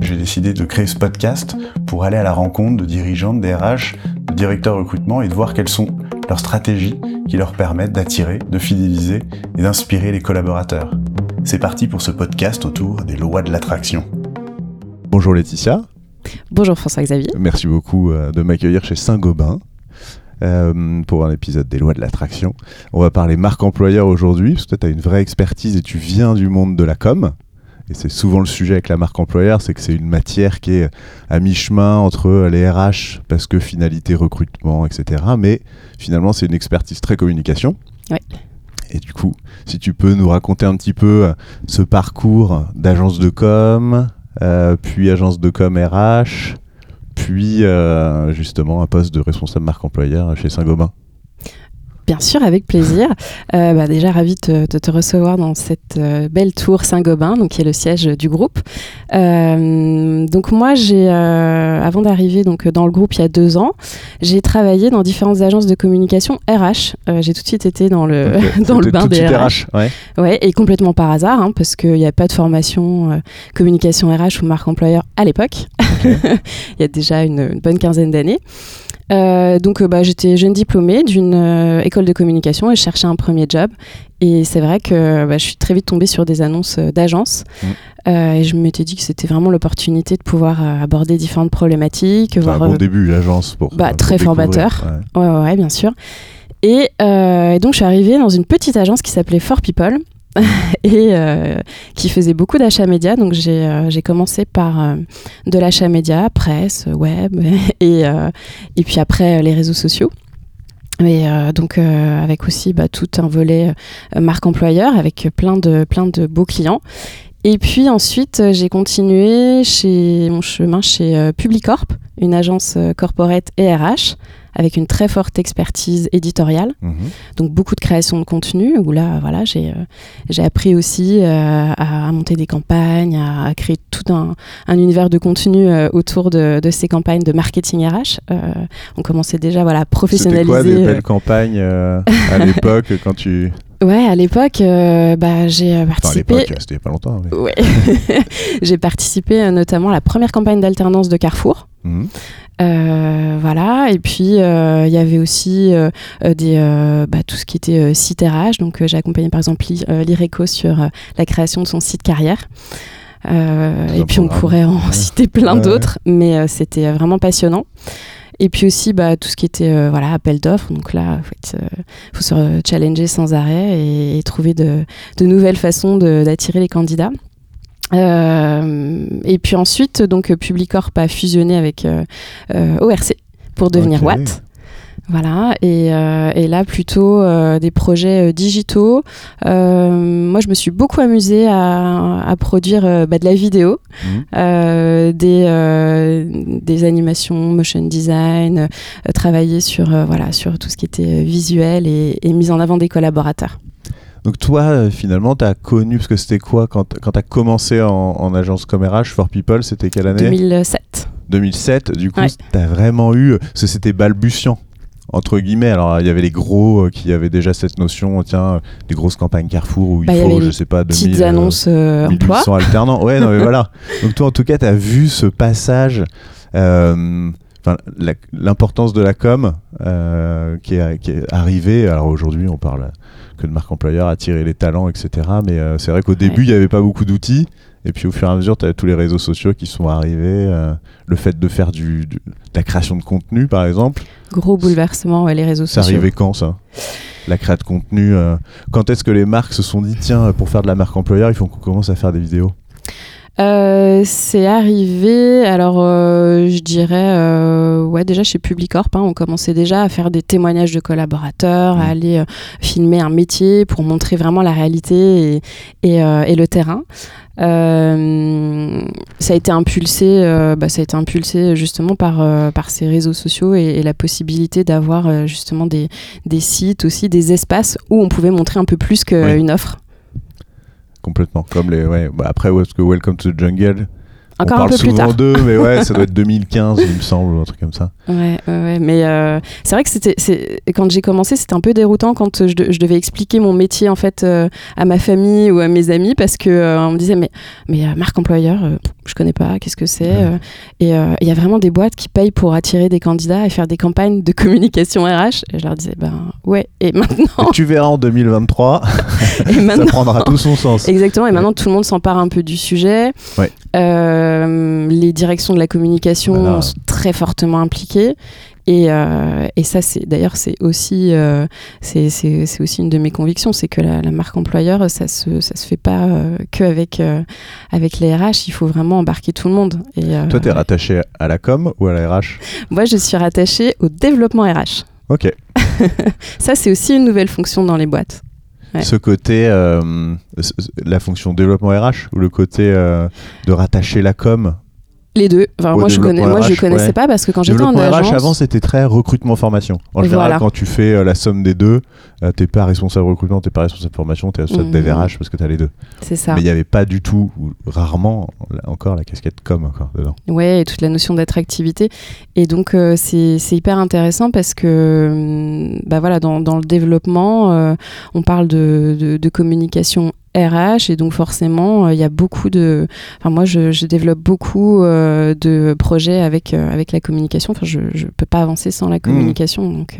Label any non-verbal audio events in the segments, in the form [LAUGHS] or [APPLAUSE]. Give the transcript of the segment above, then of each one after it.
J'ai décidé de créer ce podcast pour aller à la rencontre de dirigeants, de DRH, de directeurs recrutement et de voir quelles sont leurs stratégies qui leur permettent d'attirer, de fidéliser et d'inspirer les collaborateurs. C'est parti pour ce podcast autour des lois de l'attraction. Bonjour Laetitia. Bonjour François-Xavier. Merci beaucoup euh, de m'accueillir chez Saint-Gobain. Euh, pour un épisode des lois de l'attraction. On va parler marque employeur aujourd'hui, parce que toi, tu as une vraie expertise et tu viens du monde de la com. Et c'est souvent le sujet avec la marque employeur, c'est que c'est une matière qui est à mi-chemin entre les RH, parce que finalité recrutement, etc. Mais finalement, c'est une expertise très communication. Oui. Et du coup, si tu peux nous raconter un petit peu euh, ce parcours d'agence de com, euh, puis agence de com RH, puis euh, justement un poste de responsable marque employeur chez Saint-Gobain. Bien sûr, avec plaisir. Euh, bah, déjà, ravi de te, te, recevoir dans cette euh, belle tour Saint-Gobain, donc qui est le siège du groupe. Euh, donc moi, j'ai, euh, avant d'arriver donc dans le groupe il y a deux ans, j'ai travaillé dans différentes agences de communication RH. J'ai tout de suite été dans le Okay. [LAUGHS] dans le bain tout de des suite RH. RH, ouais. Ouais, et complètement par hasard, hein, parce qu'il n'y a pas de formation communication RH ou marque employeur à l'époque. [LAUGHS] il y a déjà une, une bonne quinzaine d'années. Euh, donc euh, bah, j'étais jeune diplômée d'une euh, école de communication et je cherchais un premier job. Et c'est vrai que bah, je suis très vite tombée sur des annonces euh, d'agence. Mm. Et je m'étais dit que c'était vraiment l'opportunité de pouvoir aborder différentes problématiques. C'est un bon début, l'agence, pour. bah, très formateur. Ouais. Ouais, ouais, ouais, bien sûr. Et, et donc, je suis arrivée dans une petite agence qui s'appelait For People [LAUGHS] et euh, qui faisait beaucoup d'achats médias. Donc, j'ai euh, commencé par euh, de l'achat média, presse, web, [LAUGHS] et, euh, et puis après, les réseaux sociaux. Et donc, avec aussi bah, tout un volet marque employeur avec plein de, plein de beaux clients. Et puis ensuite, j'ai continué chez mon chemin chez Publicorp, une agence corporate et RH, avec une très forte expertise éditoriale, Mhm. donc beaucoup de création de contenu, où là, voilà, j'ai euh, j'ai appris aussi euh, à, à monter des campagnes, à, à créer tout un, un univers de contenu euh, autour de, de ces campagnes de marketing RH. On commençait déjà voilà, à C'était professionnaliser. quoi des belles campagnes à l'époque quand tu. Ouais, à l'époque, euh, bah, j'ai euh, Enfin, à participé. l'époque, c'était pas longtemps. mais- Ouais. [LAUGHS] j'ai participé euh, notamment à la première campagne d'alternance de Carrefour. Mhm. Euh, voilà, et puis euh, il y avait aussi euh, euh, des, euh, bah, tout ce qui était euh, site RH. Donc j'ai accompagné par exemple Li- l'IRECO sur la création de son site carrière. Euh, et puis on pourrait en Ouais. citer plein Ouais, d'autres, mais euh, c'était vraiment passionnant. Et puis aussi bah, tout ce qui était euh, voilà, appel d'offres. Donc là, il faut, euh, faut se challenger sans arrêt et, et trouver de, de nouvelles façons d'attirer les candidats. Euh, et puis ensuite, donc Publicorp a fusionné avec euh, euh, ORC pour devenir Ok. Watt. Voilà, et, euh, et là plutôt euh, des projets euh, digitaux. Euh, moi, je me suis beaucoup amusée à, à produire euh, bah, de la vidéo, euh, des, euh, des animations, motion design, euh, travailler sur, euh, voilà, sur tout ce qui était euh, visuel et, et mise en avant des collaborateurs. Donc toi, euh, finalement, tu as connu, parce que c'était quoi quand, quand tu as commencé en, en agence comme RH for People, c'était quelle année? 2007. 2007. Du coup, Ouais. tu as vraiment eu, parce que c'était balbutiant, entre guillemets. Alors, il y avait les gros euh, qui avaient déjà cette notion, tiens, euh, des grosses campagnes Carrefour où il Bah, il faut, je sais pas, 2000, Petites annonces euh, emploi. 1800 alternants. Ouais, non, mais [LAUGHS] voilà. Donc toi, en tout cas, tu as vu ce passage, l'importance de la com qui, est, qui est arrivée. Alors aujourd'hui, on parle que de marque employeur, attirer les talents, etc. Mais euh, c'est vrai qu'au début, il n'y avait pas beaucoup d'outils. Et puis au fur et à mesure, tu as tous les réseaux sociaux qui sont arrivés. euh, le fait de faire du, de la création de contenu, par exemple. Gros bouleversement, ouais, les réseaux C'est sociaux. arrivé quand ça? La création de contenu. euh, quand est-ce que les marques se sont dit, tiens, pour faire de la marque employeur, il faut qu'on commence à faire des vidéos? Euh, c'est arrivé, alors euh, je dirais, euh, ouais, déjà chez Publicorp, hein, on commençait déjà à faire des témoignages de collaborateurs, à aller euh, filmer un métier pour montrer vraiment la réalité et, et, euh, et le terrain. Euh, ça a été impulsé, euh, bah, ça a été impulsé justement par, euh, par ces réseaux sociaux et, et la possibilité d'avoir justement des, des sites aussi, des espaces où on pouvait montrer un peu plus qu'une Oui. offre. Complètement. Comme les. Ouais. Bah, après, que Welcome to the Jungle. Encore on un parle peu plus souvent tard. d'eux, mais ouais, ça doit être [LAUGHS] 2015, il me semble, ou un truc comme ça. Ouais, ouais, mais euh, c'est vrai que c'était, quand j'ai commencé, c'était un peu déroutant quand je, de- je devais expliquer mon métier en fait euh, à ma famille ou à mes amis parce que euh, on me disait mais mais euh, marque employeur, euh, je connais pas, qu'est-ce que c'est Ouais. euh, Et euh, il y a vraiment des boîtes qui payent pour attirer des candidats et faire des campagnes de communication RH. Et je leur disais ben ouais. Et maintenant, Et tu verras en 2023, [LAUGHS] et ça prendra tout son sens. Exactement, et maintenant tout le monde s'empare un peu du sujet. Ouais. Euh, les directions de la communication Voilà. sont très fortement impliquées. Et, euh, et ça, c'est d'ailleurs, c'est aussi, euh, c'est, c'est, c'est aussi une de mes convictions, c'est que la, la marque employeur, ça se, ça se fait pas euh, que avec, avec les RH. Il faut vraiment embarquer tout le monde. Et, Toi, t'es rattaché à la com ou à la RH moi, je suis rattachée au développement RH. Ok. [LAUGHS] Ça, c'est aussi une nouvelle fonction dans les boîtes. Ce côté, euh, la fonction développement RH ou le côté euh, de rattacher la com Les deux. Enfin, moi, je connais, moi, je connaissais ouais. pas parce que quand j'étais en agence, RH avant c'était très recrutement formation. En général voilà. quand tu fais euh, la somme des deux, euh, t'es pas responsable recrutement, t'es pas responsable formation, t'es responsable Mhm. dev RH parce que t'as les deux. c'est ça. Mais il n'y avait pas du tout, ou rarement encore la casquette com encore dedans. Ouais, et toute la notion d'attractivité. Et donc, euh, c'est hyper intéressant parce que, hum, bah voilà, dans, dans le développement, euh, on parle de, de, de communication RH et donc forcément, euh, il y a beaucoup de. Enfin, moi, je, je développe beaucoup euh, de projets avec, euh, avec la communication. Enfin, je ne peux pas avancer sans la communication. Donc,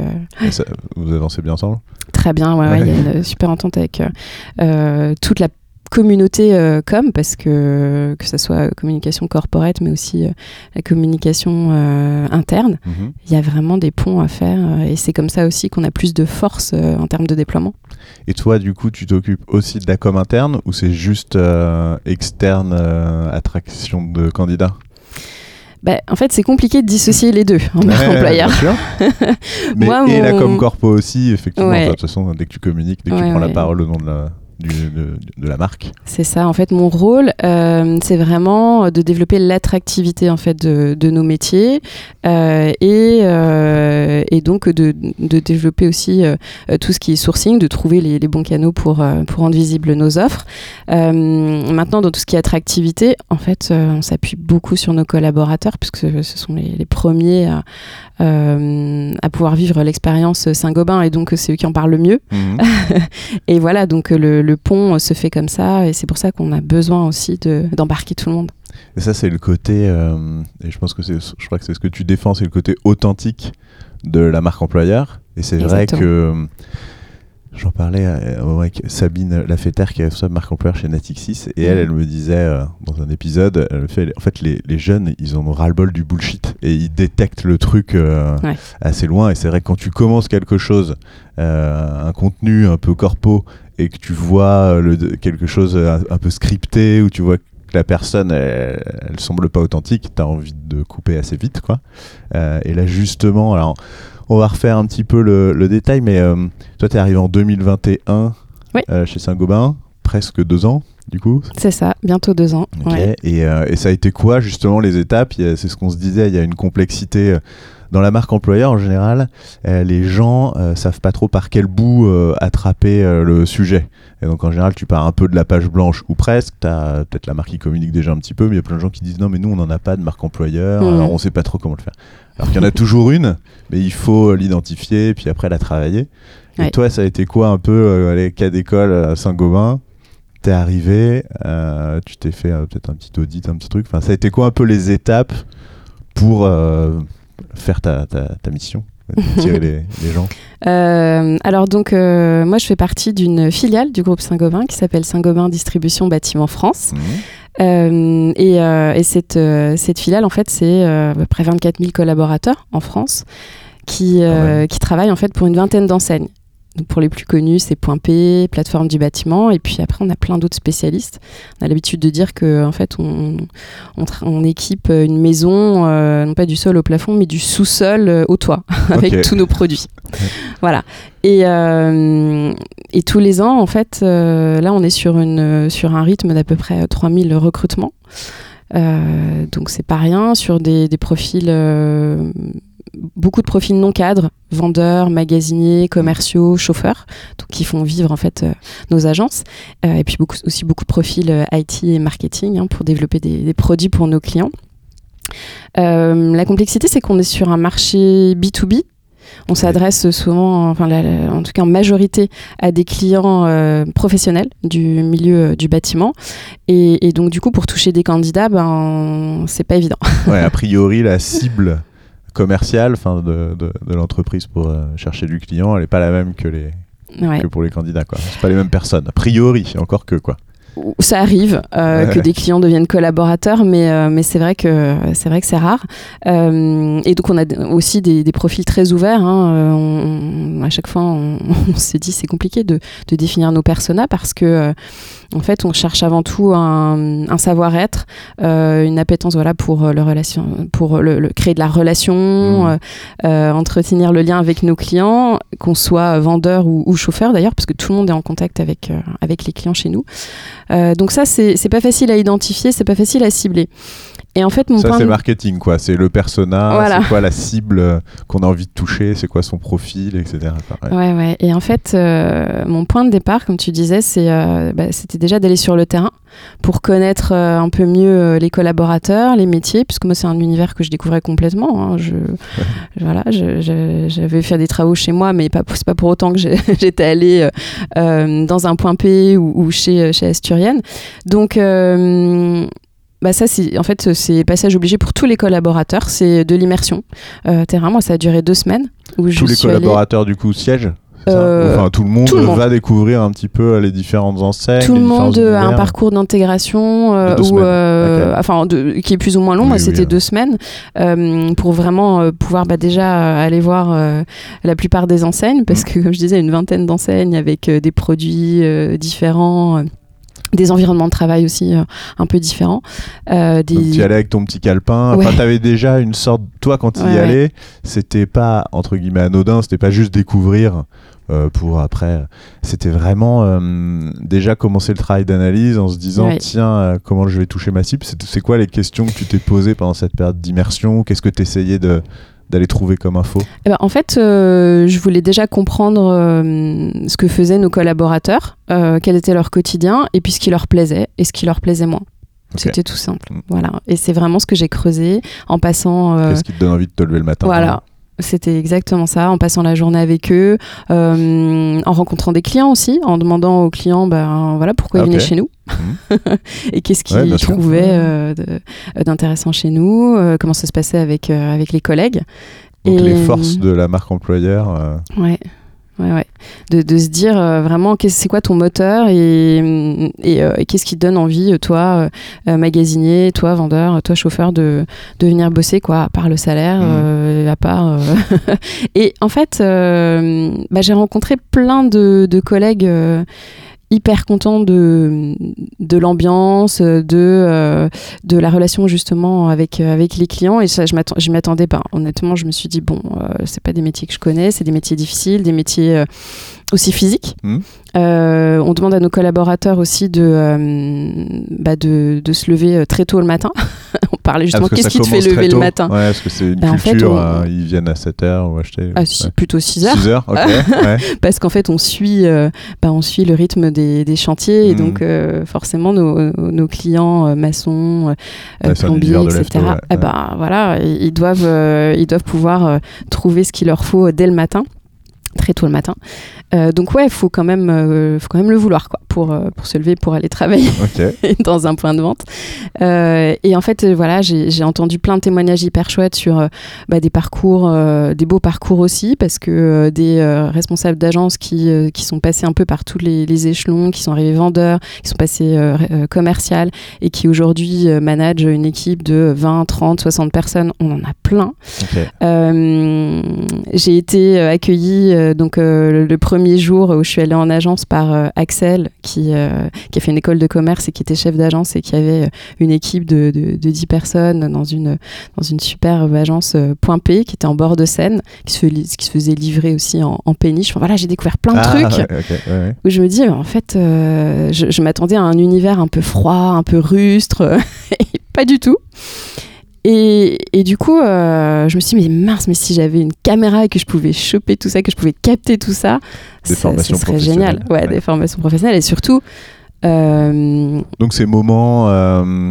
ça- vous avancez bien ensemble? Très bien, ouais, ouais, il y a une super entente avec toute la communauté euh, com, parce que que ce soit communication corporate, mais aussi euh, la communication euh, interne, Mhm. il y a vraiment des ponts à faire, euh, et c'est comme ça aussi qu'on a plus de force en termes de déploiement. Et toi, du coup, tu t'occupes aussi de la com interne ou c'est juste externe attraction de candidats? Bah, en fait, c'est compliqué de dissocier les deux en marque Ouais, employeur. bien sûr. [LAUGHS] Mais, Moi, et la com corpo aussi, effectivement. Ouais. De toute façon, dès que tu communiques, dès que Ouais, tu prends la parole au nom de la, du- de, de la marque. C'est ça, en fait, mon rôle, euh, c'est vraiment de développer l'attractivité en fait de, de nos métiers euh, et, euh, et donc de, de développer aussi tout ce qui est sourcing, de trouver les, les bons canaux pour, pour rendre visibles nos offres. Maintenant, dans tout ce qui est attractivité, en fait, on s'appuie beaucoup sur nos collaborateurs puisque ce sont les, les premiers à, à pouvoir vivre l'expérience Saint-Gobain et donc c'est eux qui en parlent le mieux. Mhm. [LAUGHS] Et voilà, donc le, le pont euh, se fait comme ça, et c'est pour ça qu'on a besoin aussi de- d'embarquer tout le monde. Et ça, c'est le côté, euh, et je pense que c'est, je crois que c'est ce que tu défends, c'est le côté authentique de la marque employeur. Et c'est vrai que euh, j'en parlais avec Sabine Lafetter, qui est responsable marque employeur chez Natixis, et elle, Mhm. elle me disait euh, dans un épisode, elle fait, en fait, les, les jeunes, ils en ont ras-le-bol du bullshit et ils détectent le truc euh, Ouais. assez loin. Et c'est vrai que quand tu commences quelque chose, un contenu un peu corpo, et que tu vois euh, le, quelque chose un, un peu scripté, ou tu vois que la personne, elle, elle semble pas authentique, tu as envie de couper assez vite, quoi. Euh, et là, justement, alors, on va refaire un petit peu le, le détail, mais euh, toi, tu es arrivé en 2021 Oui. euh, chez Saint-Gobain, presque deux ans, du coup. C'est ça, bientôt deux ans. Ouais. Et, euh, et ça a été quoi, justement, les étapes? C'est ce qu'on se disait, il y a une complexité. Dans la marque employeur, en général, euh, les gens euh, savent pas trop par quel bout euh, attraper le sujet. Et donc, en général, tu pars un peu de la page blanche ou presque. Tu as peut-être la marque qui communique déjà un petit peu, mais il y a plein de gens qui disent non, mais nous, on n'en a pas de marque employeur, Mhm. alors on sait pas trop comment le faire. Alors qu'il y en a toujours une, mais il faut l'identifier, puis après la travailler. Et Ouais. toi, ça a été quoi un peu euh, les cas d'école à Saint-Gobain? T'es arrivé, euh, tu t'es fait euh, peut-être un petit audit, un petit truc. Enfin, ça a été quoi un peu les étapes pour faire ta, ta, ta mission, tirer [LAUGHS] les, les gens Euh, alors donc, euh, moi je fais partie d'une filiale du groupe Saint-Gobain qui s'appelle Saint-Gobain Distribution Bâtiment France. Euh, et euh, et cette, euh, cette filiale, en fait, c'est euh, à peu près 24 000 collaborateurs en France qui, euh, qui travaillent en fait pour une vingtaine d'enseignes. Donc pour les plus connus, c'est Point P, plateforme du bâtiment, et puis après on a plein d'autres spécialistes. On a l'habitude de dire que en fait on, on, équipe une maison euh, non pas du sol au plafond, mais du sous-sol euh, au toit [LAUGHS] avec tous nos produits. voilà. Et, euh, et tous les ans, en fait, euh, là on est sur une sur un rythme d'à peu près 3000 recrutements. Euh, donc c'est pas rien sur des, des profils euh, beaucoup de profils non cadres vendeurs magasiniers commerciaux chauffeurs donc qui font vivre en fait euh, nos agences Euh, et puis beaucoup, aussi beaucoup de profils euh, IT et marketing hein, pour développer des, des produits pour nos clients la complexité c'est qu'on est sur un marché B2B on s'adresse souvent, enfin, la- la- en tout cas en majorité, à des clients euh, professionnels du milieu euh, du bâtiment. Et, et donc, du coup, pour toucher des candidats, ben, c'est pas évident. Ouais, a priori, la cible [LAUGHS] commerciale enfin, de, de, de l'entreprise pour euh, chercher du client, elle n'est pas la même que, les, Ouais. que pour les candidats. quoi. C'est pas les mêmes personnes. A priori, encore que quoi. Ça arrive euh, Ouais. que des clients deviennent collaborateurs, mais, euh, mais c'est vrai que c'est vrai que c'est rare. Et donc on a aussi des, des profils très ouverts. hein. On- on- à chaque fois, on, [LAUGHS] on s'est dit c'est compliqué de, de définir nos personas parce que en fait, on cherche avant tout un, un savoir-être, euh, une appétence voilà pour euh, le relation, pour le, le- créer de la relation, Mhm. euh, entretenir le lien avec nos clients, qu'on soit vendeur ou, ou chauffeur d'ailleurs, parce que tout le monde est en contact avec avec les clients chez nous. Donc ça, c'est pas facile à identifier, c'est pas facile à cibler. Et en fait, mon Ça, c'est de- marketing, quoi. C'est le persona, Voilà. c'est quoi la cible qu'on a envie de toucher, c'est quoi son profil, etc. quoi. Ouais. Ouais. Et en fait, euh, mon point de départ, comme tu disais, c'est, euh, bah, c'était déjà d'aller sur le terrain pour connaître euh, un peu mieux les collaborateurs, les métiers, puisque moi, c'est un univers que je découvrais complètement. hein. Je, voilà, je- je- j'avais fait des travaux chez moi, mais pas, c'est pas pour autant que j'ai- [LAUGHS] j'étais allée dans un point P ou, ou chez, chez Asturienne. Donc, bah ça, c'est en fait c'est passage obligé pour tous les collaborateurs, c'est de l'immersion euh, terrain. Moi, ça a duré deux semaines où je Tous les suis allée- collaborateurs, du coup, siègent Euh, Enfin, tout le monde tout le monde. va découvrir un petit peu les différentes enseignes. Tout le monde a un univers. parcours d'intégration euh, ou, euh, enfin, de- qui est plus ou moins long. Oui, Moi, oui, c'était euh. deux semaines euh, pour vraiment euh, pouvoir bah, déjà euh, aller voir euh, la plupart des enseignes parce Mm. que, comme je disais, une vingtaine d'enseignes avec euh, des produits euh, différents. Des environnements de travail aussi euh, un peu différents. Euh, des... Donc, tu y allais avec ton petit calepin. Enfin, Ouais. t'avais déjà une sorte. Toi, quand tu y Ouais, ouais. allais, c'était pas, entre guillemets, anodin, c'était pas juste découvrir euh, pour après. C'était vraiment déjà commencer le travail d'analyse en se disant tiens, comment je vais toucher ma cible? C'est c'est quoi les questions que tu t'es posées pendant cette période d'immersion? Qu'est-ce que tu essayais de d'aller trouver comme info Eh ben, en fait, euh, je voulais déjà comprendre euh, ce que faisaient nos collaborateurs, euh, quel était leur quotidien, et puis ce qui leur plaisait et ce qui leur plaisait moins. C'était tout simple. Mm. Voilà. Et c'est vraiment ce que j'ai creusé en passant. Qu'est-ce qui te donne envie de te lever le matin voilà. C'était exactement ça, en passant la journée avec eux, euh, en rencontrant des clients aussi, en demandant aux clients ben, voilà, pourquoi Ah, ils venaient chez nous [LAUGHS] et qu'est-ce qu'ils Ouais, trouvaient euh, de- d'intéressant chez nous, euh, comment ça se passait avec, euh, avec les collègues. Donc Et- les forces de la marque employeur. euh, Ouais. Ouais, ouais. De, de se dire euh, vraiment c'est quoi ton moteur et, et, euh, et qu'est-ce qui te donne envie, euh, toi, euh, magasinier, toi, vendeur, toi, chauffeur, de, de venir bosser, quoi, à part le salaire, Mhm. euh, à part. euh, [LAUGHS] et en fait, euh, bah, j'ai rencontré plein de, de collègues. Hyper contents de, de l'ambiance, de, euh, de la relation justement avec, euh, avec les clients. Et ça, je m'attends- je m'y attendais pas. Honnêtement, je me suis dit, bon, euh, c'est pas des métiers que je connais, c'est des métiers difficiles, des métiers euh, aussi physiques. Mhm. Euh, on demande à nos collaborateurs aussi de, euh, bah de, de se lever euh, très tôt le matin. [LAUGHS] on parlait justement, qu'est-ce ça qui te fait lever le matin Ouais, parce que c'est une Bah, en fait, culture. on- euh, ils viennent à 7h ou acheter. Ah, si, plutôt 6 heures. 6 heures, ok. ouais. [LAUGHS] parce qu'en fait on suit bah, on suit le rythme des, des chantiers et Mhm. donc forcément nos, nos clients maçons Ouais, plombiers etc ouais, eh ouais. ben, voilà ils doivent ils doivent pouvoir trouver ce qu'il leur faut dès le matin très tôt le matin Euh, donc ouais il faut quand même euh, faut quand même le vouloir quoi pour pour, euh, pour se lever, pour aller travailler [LAUGHS] dans un point de vente. Euh, et en fait, voilà, j'ai entendu plein de témoignages hyper chouettes sur bah, des parcours, des beaux parcours aussi, parce que des responsables d'agences qui, qui sont passés un peu par tous les, les échelons, qui sont arrivés vendeurs, qui sont passés commercial et qui aujourd'hui managent une équipe de 20, 30, 60 personnes. On en a plein. J'ai été accueillie donc le, le premier jour où je suis allée en agence par euh, Axel qui, euh, qui a fait une école de commerce et qui était chef d'agence et qui avait euh, une équipe de, de, de 10 personnes dans une, dans une superbe agence Point P qui était en bord de Seine, qui se, qui se faisait livrer aussi en, en péniche. Enfin, voilà, j'ai découvert plein de Ah, trucs ouais, ok, ouais, ouais. où je me dis, en fait, je, je m'attendais à un univers un peu froid, un peu rustre, [LAUGHS] et pas du tout. Et, et du coup, euh, je me suis dit, mais mince, mais si j'avais une caméra et que je pouvais choper tout ça, que je pouvais capter tout ça, Des ça, formations serait génial. Ouais, Ouais. des formations professionnelles. Et surtout, euh, Donc ces moments, euh,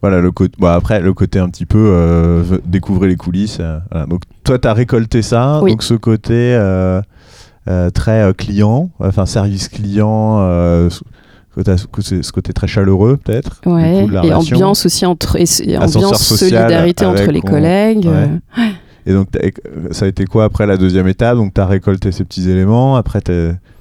voilà, le côté, bon, après le côté un petit peu euh, découvrir les coulisses. euh, voilà. Donc toi, tu as récolté ça. Oui. Donc ce côté euh, euh, très euh, client, enfin service client, euh, ce côté, très chaleureux peut-être. ouais, et relation. ambiance aussi entre, et, et ambiance solidarité entre les on- collègues. ouais. euh, Et donc ça a été quoi après la deuxième étape? Donc tu as récolté ces petits éléments. Après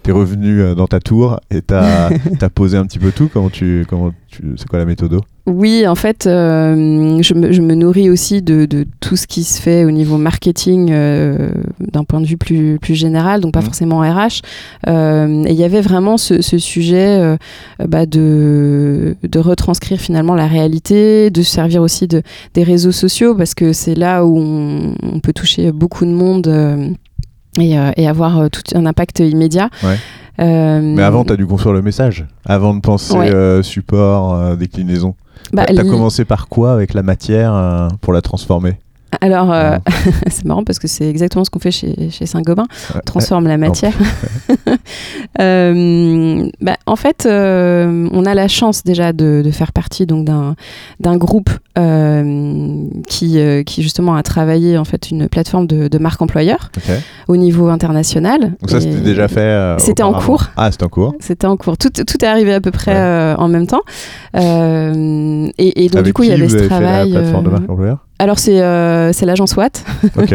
t'es es revenu euh, dans ta tour et tu as, [LAUGHS] posé un petit peu tout. Comment tu, comment tu, c'est quoi la méthode? Oui, en fait, euh, je, me, je me nourris aussi de, de tout ce qui se fait au niveau marketing euh, d'un point de vue plus, plus général, donc pas Mhm. forcément RH. Euh, et il y avait vraiment ce, ce sujet bah, de, de retranscrire finalement la réalité, de se servir aussi de, des réseaux sociaux, parce que c'est là où on, on peut toucher beaucoup de monde. Et, euh, et avoir euh, tout un impact immédiat. Ouais. Euh, Mais avant, tu as dû construire le message. Avant de penser Ouais. euh, support, euh, déclinaison. bah, tu as li- commencé par quoi avec la matière euh, pour la transformer? Alors, euh, [LAUGHS] c'est marrant parce que c'est exactement ce qu'on fait chez, chez Saint-Gobain. On transforme la matière. [LAUGHS] Euh, bah, en fait, euh, on a la chance déjà de, de faire partie donc d'un groupe qui, qui justement a travaillé en fait une plateforme de, de marque employeur au niveau international. Donc ça, c'était déjà fait C'était en cours. Ah, c'était en cours. C'était en cours. Tout, tout est arrivé à peu près Ouais. en même temps. Et, et donc, Avec du coup, il y avait ce fait travail. la plateforme de marque employeur? Alors, c'est euh, c'est l'agence Watt. [LAUGHS]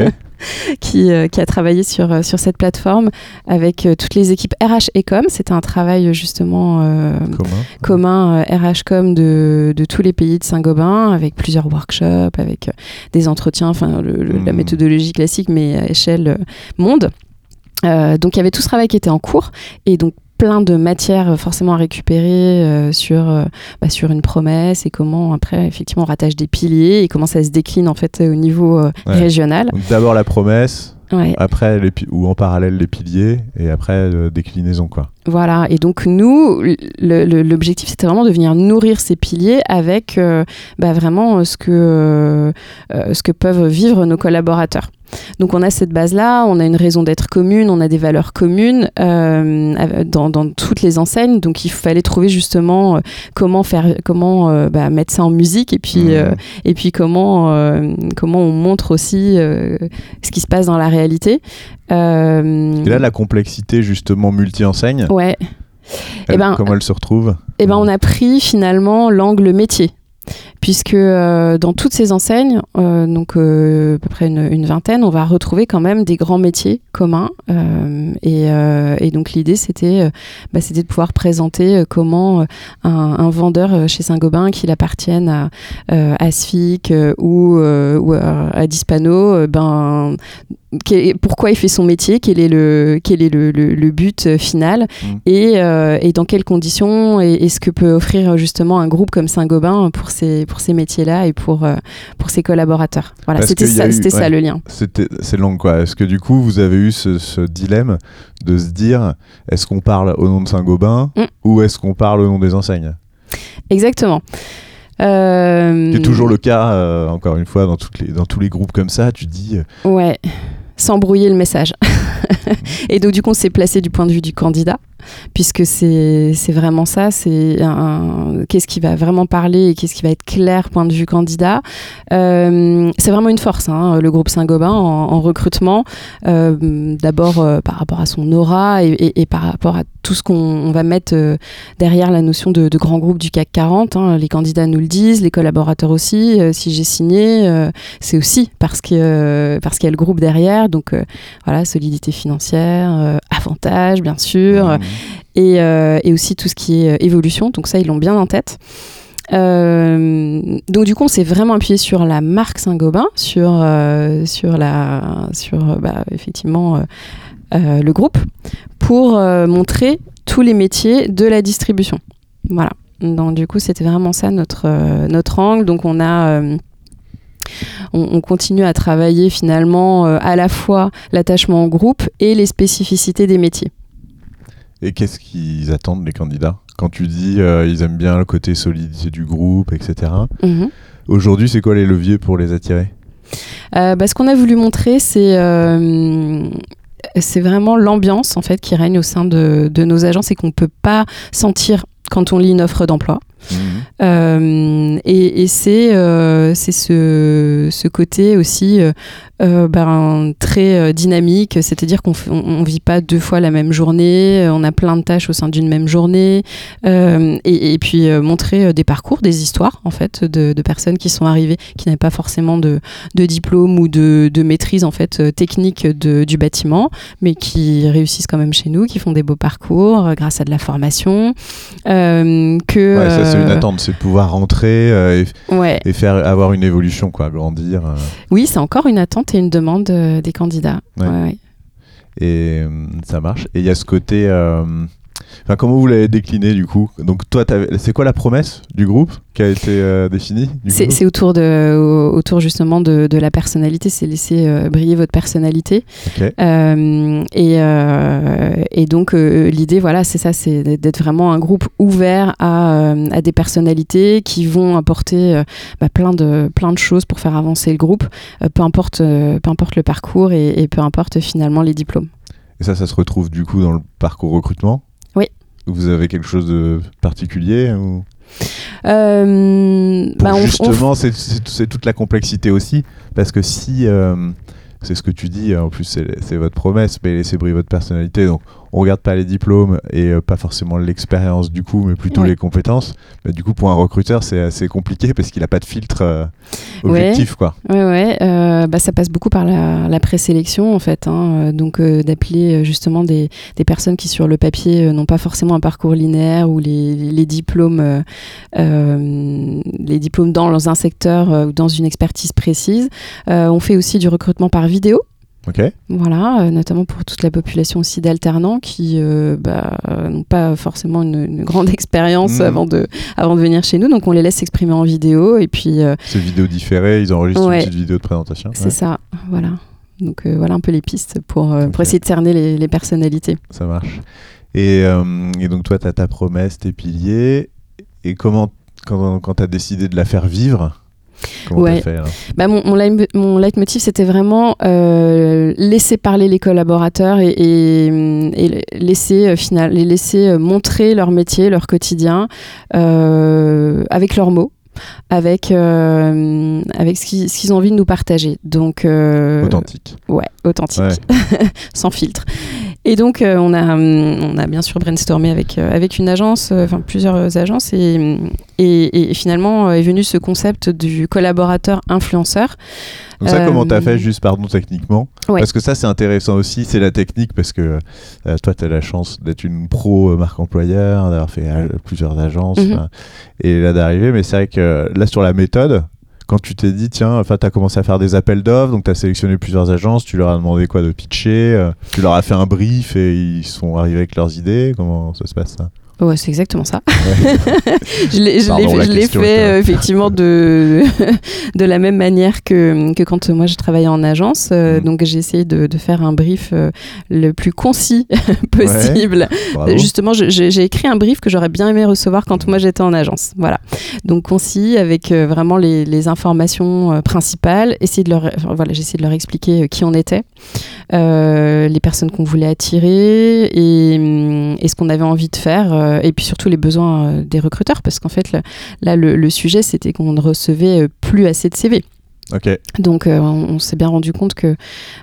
Qui, euh, qui a travaillé sur, euh, sur cette plateforme avec euh, toutes les équipes RH et Com. C'était un travail justement euh, Commun. commun RH Com de, de tous les pays de Saint-Gobain avec plusieurs workshops, avec des entretiens, enfin la Mhm. méthodologie classique mais à échelle monde. Donc il y avait tout ce travail qui était en cours et donc plein de matières euh, forcément à récupérer euh, sur, euh, bah, sur une promesse et comment après effectivement on rattache des piliers et comment ça se décline en fait au niveau euh, Ouais. régional. D'abord la promesse, Ouais. après les ou en parallèle les piliers, et après déclinaison quoi. Voilà, et donc nous, l'objectif c'était vraiment de venir nourrir ces piliers avec bah, vraiment ce que, ce que peuvent vivre nos collaborateurs. Donc on a cette base-là, on a une raison d'être commune, on a des valeurs communes euh, dans, dans toutes les enseignes, donc il fallait trouver justement euh, comment faire, comment euh, bah, mettre ça en musique et puis, euh, et puis comment, comment on montre aussi ce qui se passe dans la réalité. Et là, la complexité justement multi-enseigne, ouais. elle- ben, comment elle se retrouve? Eh ben, on a pris finalement l'angle métier. Puisque euh, dans toutes ces enseignes, euh, donc euh, à peu près une, une vingtaine, on va retrouver quand même des grands métiers communs. et, et donc l'idée, c'était bah, de pouvoir présenter comment un, un vendeur chez Saint-Gobain, qu'il appartienne à, à SFIC ou, ou à, Dispano, ben, pourquoi il fait son métier, quel est le, quel est le, le- le but final Mm. et, et dans quelles conditions et, et ce que peut offrir justement un groupe comme Saint-Gobain pour ces, pour ces métiers-là et pour, euh, pour ses collaborateurs. Voilà, c'était ça, eu- ça le lien. C'est long quoi. Est-ce que du coup vous avez eu ce, ce dilemme de se dire est-ce qu'on parle au nom de Saint-Gobain Mm. ou est-ce qu'on parle au nom des enseignes? Exactement. Euh, C'est toujours le cas euh, encore une fois dans toutes les dans tous les groupes comme ça. Tu dis Ouais, sans brouiller le message. [LAUGHS] et donc, du coup, on s'est placé du point de vue du candidat. puisque c'est vraiment ça, c'est qu'est-ce qui va vraiment parler et qu'est-ce qui va être clair point de vue candidat. Euh, c'est vraiment une force, hein, le groupe Saint-Gobain en, recrutement, euh, d'abord euh, par rapport à son aura et, par rapport à tout ce qu'on va mettre derrière la notion de, de, grand groupe du CAC 40. Hein. Les candidats nous le disent, les collaborateurs aussi. si j'ai signé, c'est aussi parce que parce qu'il y a le groupe derrière. Donc voilà, solidité financière, avantages bien sûr, mmh. et, et, aussi tout ce qui est évolution. Donc ça, ils l'ont bien en tête. Euh, donc du coup, on s'est vraiment appuyé sur la marque Saint-Gobain, sur, euh, sur, la, sur bah, effectivement euh, le groupe, pour montrer tous les métiers de la distribution. Voilà. Donc du coup, c'était vraiment ça notre, notre angle. Donc on a... On, continue à travailler finalement à la fois l'attachement au groupe et les spécificités des métiers. Et qu'est-ce qu'ils attendent les candidats? Quand tu dis euh, ils aiment bien le côté solidité du groupe, etc. Mhm. Aujourd'hui, c'est quoi les leviers pour les attirer? Euh, bah, Ce qu'on a voulu montrer, c'est euh, c'est vraiment l'ambiance en fait qui règne au sein de, de nos agences et qu'on ne peut pas sentir quand on lit une offre d'emploi. Euh, et, c'est euh, ce, ce, côté aussi euh, ben, très dynamique, c'est-à-dire qu'on ne vit pas deux fois la même journée, on a plein de tâches au sein d'une même journée, et, puis montrer des parcours, des histoires en fait de, personnes qui sont arrivées, qui n'avaient pas forcément de, de, diplôme ou de, de, maîtrise en fait technique du bâtiment, mais qui réussissent quand même chez nous, qui font des beaux parcours grâce à de la formation. que c'est une euh, attente, c'est de pouvoir rentrer euh, et, faire avoir une évolution, quoi, grandir. Euh. Oui, c'est encore une attente et une demande des candidats. Et ça marche. Et il y a ce côté Enfin, comment vous l'avez décliné du coup Donc toi, c'est quoi la promesse du groupe qui a été euh, définie C'est autour, de, autour justement de, de la personnalité, c'est laisser euh, briller votre personnalité. Euh, et, et, donc l'idée, voilà, c'est ça, c'est d'être vraiment un groupe ouvert à, à, des personnalités qui vont apporter bah, plein, de, plein de choses pour faire avancer le groupe, peu, importe, peu importe le parcours et, et peu importe finalement les diplômes. Et ça, ça se retrouve du coup dans le parcours recrutement. Vous avez quelque chose de particulier ou... Euh, bah, justement, c'est toute la complexité aussi, parce que si, euh, c'est ce que tu dis, en plus c'est votre promesse, mais laissez briller votre personnalité, donc on regarde pas les diplômes et euh, pas forcément l'expérience du coup, mais plutôt les compétences. Mais du coup, pour un recruteur, c'est assez compliqué parce qu'il n'a pas de filtre euh, objectif, quoi. Ouais, ouais. Euh, bah, ça passe beaucoup par la, présélection en fait. Hein. donc d'appeler justement des, des, personnes qui sur le papier n'ont pas forcément un parcours linéaire ou les, les diplômes, les diplômes dans un secteur ou dans une expertise précise. on fait aussi du recrutement par vidéo. Voilà, euh, notamment pour toute la population aussi d'alternants qui euh, bah, n'ont pas forcément une, grande [LAUGHS] expérience mmh. avant, de, avant de venir chez nous. Donc on les laisse s'exprimer en vidéo et puis. Euh, C'est vidéo différée, ils enregistrent une petite vidéo de présentation. C'est ça, voilà. Donc voilà un peu les pistes pour, pour essayer de cerner les, les personnalités. Ça marche. Et, et donc toi, tu as ta promesse, tes piliers. Et comment, quand, quand tu as décidé de la faire vivre, ouais. bah, mon, mon, leitmotiv, c'était vraiment euh, laisser parler les collaborateurs et, et, laisser, euh, final, les laisser euh, montrer leur métier, leur quotidien, euh, avec leurs mots avec, euh, avec ce qu'ils ont envie de nous partager. Donc, euh, authentique. Ouais, authentique, [LAUGHS] sans filtre. Et donc, euh, on, a, on a bien sûr brainstormé avec, avec une agence, enfin plusieurs agences, et, et, finalement est venu ce concept du collaborateur influenceur. Donc ça, comment tu as fait, juste pardon, techniquement Parce que ça, c'est intéressant aussi, c'est la technique, parce que toi, tu as la chance d'être une pro marque employeur, d'avoir fait plusieurs agences, mhm. et là d'arriver, mais c'est vrai que là, sur la méthode, quand tu t'es dit, tiens, enfin, tu as commencé à faire des appels d'offres, donc tu as sélectionné plusieurs agences, tu leur as demandé quoi de pitcher, euh, tu leur as fait un brief et ils sont arrivés avec leurs idées, comment ça se passe ça? Ouais, c'est exactement ça. [LAUGHS] je l'ai je l'ai- fait euh, effectivement de, [LAUGHS] de la même manière que, que quand moi je travaillais en agence. Euh, Mhm. Donc j'ai essayé de, de faire un brief euh, le plus concis [LAUGHS] possible. Justement, j'ai écrit un brief que j'aurais bien aimé recevoir quand moi j'étais en agence. Voilà. Donc concis avec euh, vraiment les, les informations euh, principales. Essayer de leur, voilà, j'ai essayé de leur expliquer euh, qui on était, euh, les personnes qu'on voulait attirer et, hum, et ce qu'on avait envie de faire. Euh, et puis surtout les besoins euh, des recruteurs parce qu'en fait là, là, le, le sujet c'était qu'on ne recevait euh, plus assez de CV. Ok. Donc euh, on, on s'est bien rendu compte que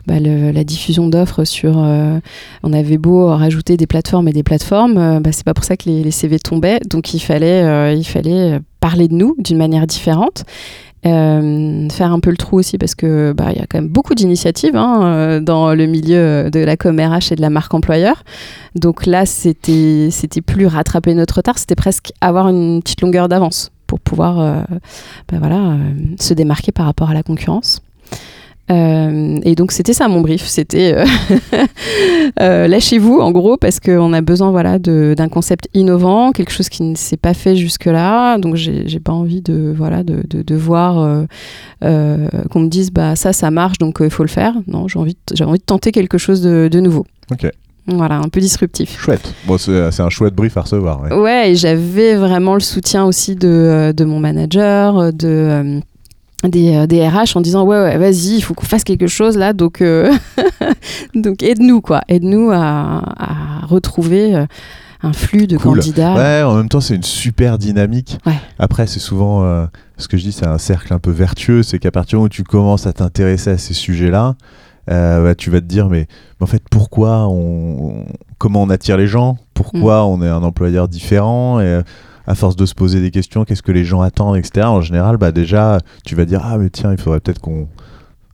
bah, le- la diffusion d'offres sur... euh, on avait beau rajouter des plateformes et des plateformes, euh, bah, c'est pas pour ça que les, les CV tombaient. Donc il fallait, il fallait parler de nous d'une manière différente. Euh, faire un peu le trou aussi parce que bah, il y a quand même beaucoup d'initiatives hein, euh, dans le milieu de la com RH et de la marque employeur. Donc là, c'était c'était plus rattraper notre retard, c'était presque avoir une petite longueur d'avance pour pouvoir euh, bah, voilà, euh, se démarquer par rapport à la concurrence. Euh, et donc c'était ça mon brief, c'était euh, [LAUGHS] euh, lâchez-vous en gros parce qu'on a besoin voilà d'un concept innovant, quelque chose qui ne s'est pas fait jusque là. Donc j'ai pas envie de voilà de, de, de voir qu'on me dise bah ça ça marche donc il faut le faire. Non j'ai envie de- j'ai envie de tenter quelque chose de, de nouveau. Ok. Voilà un peu disruptif. Chouette. Bon, c'est un chouette brief à recevoir. ouais. Ouais, et j'avais vraiment le soutien aussi de, de mon manager, de, des, euh, des RH en disant ouais, ouais, vas-y, il faut qu'on fasse quelque chose là, donc, euh, [LAUGHS] donc aide-nous, quoi. Aide-nous à, à retrouver euh, un flux de Cool. candidats. Ouais, en même temps, c'est une super dynamique. Ouais. Après, c'est souvent euh, ce que je dis, c'est un cercle un peu vertueux. C'est qu'à partir où tu commences à t'intéresser à ces sujets-là, euh, bah, tu vas te dire, mais, mais en fait, pourquoi on, comment on attire les gens? Pourquoi on est un employeur différent? Et, à force de se poser des questions, qu'est-ce que les gens attendent, etc. En général, bah déjà, tu vas dire, ah mais tiens, il faudrait peut-être qu'on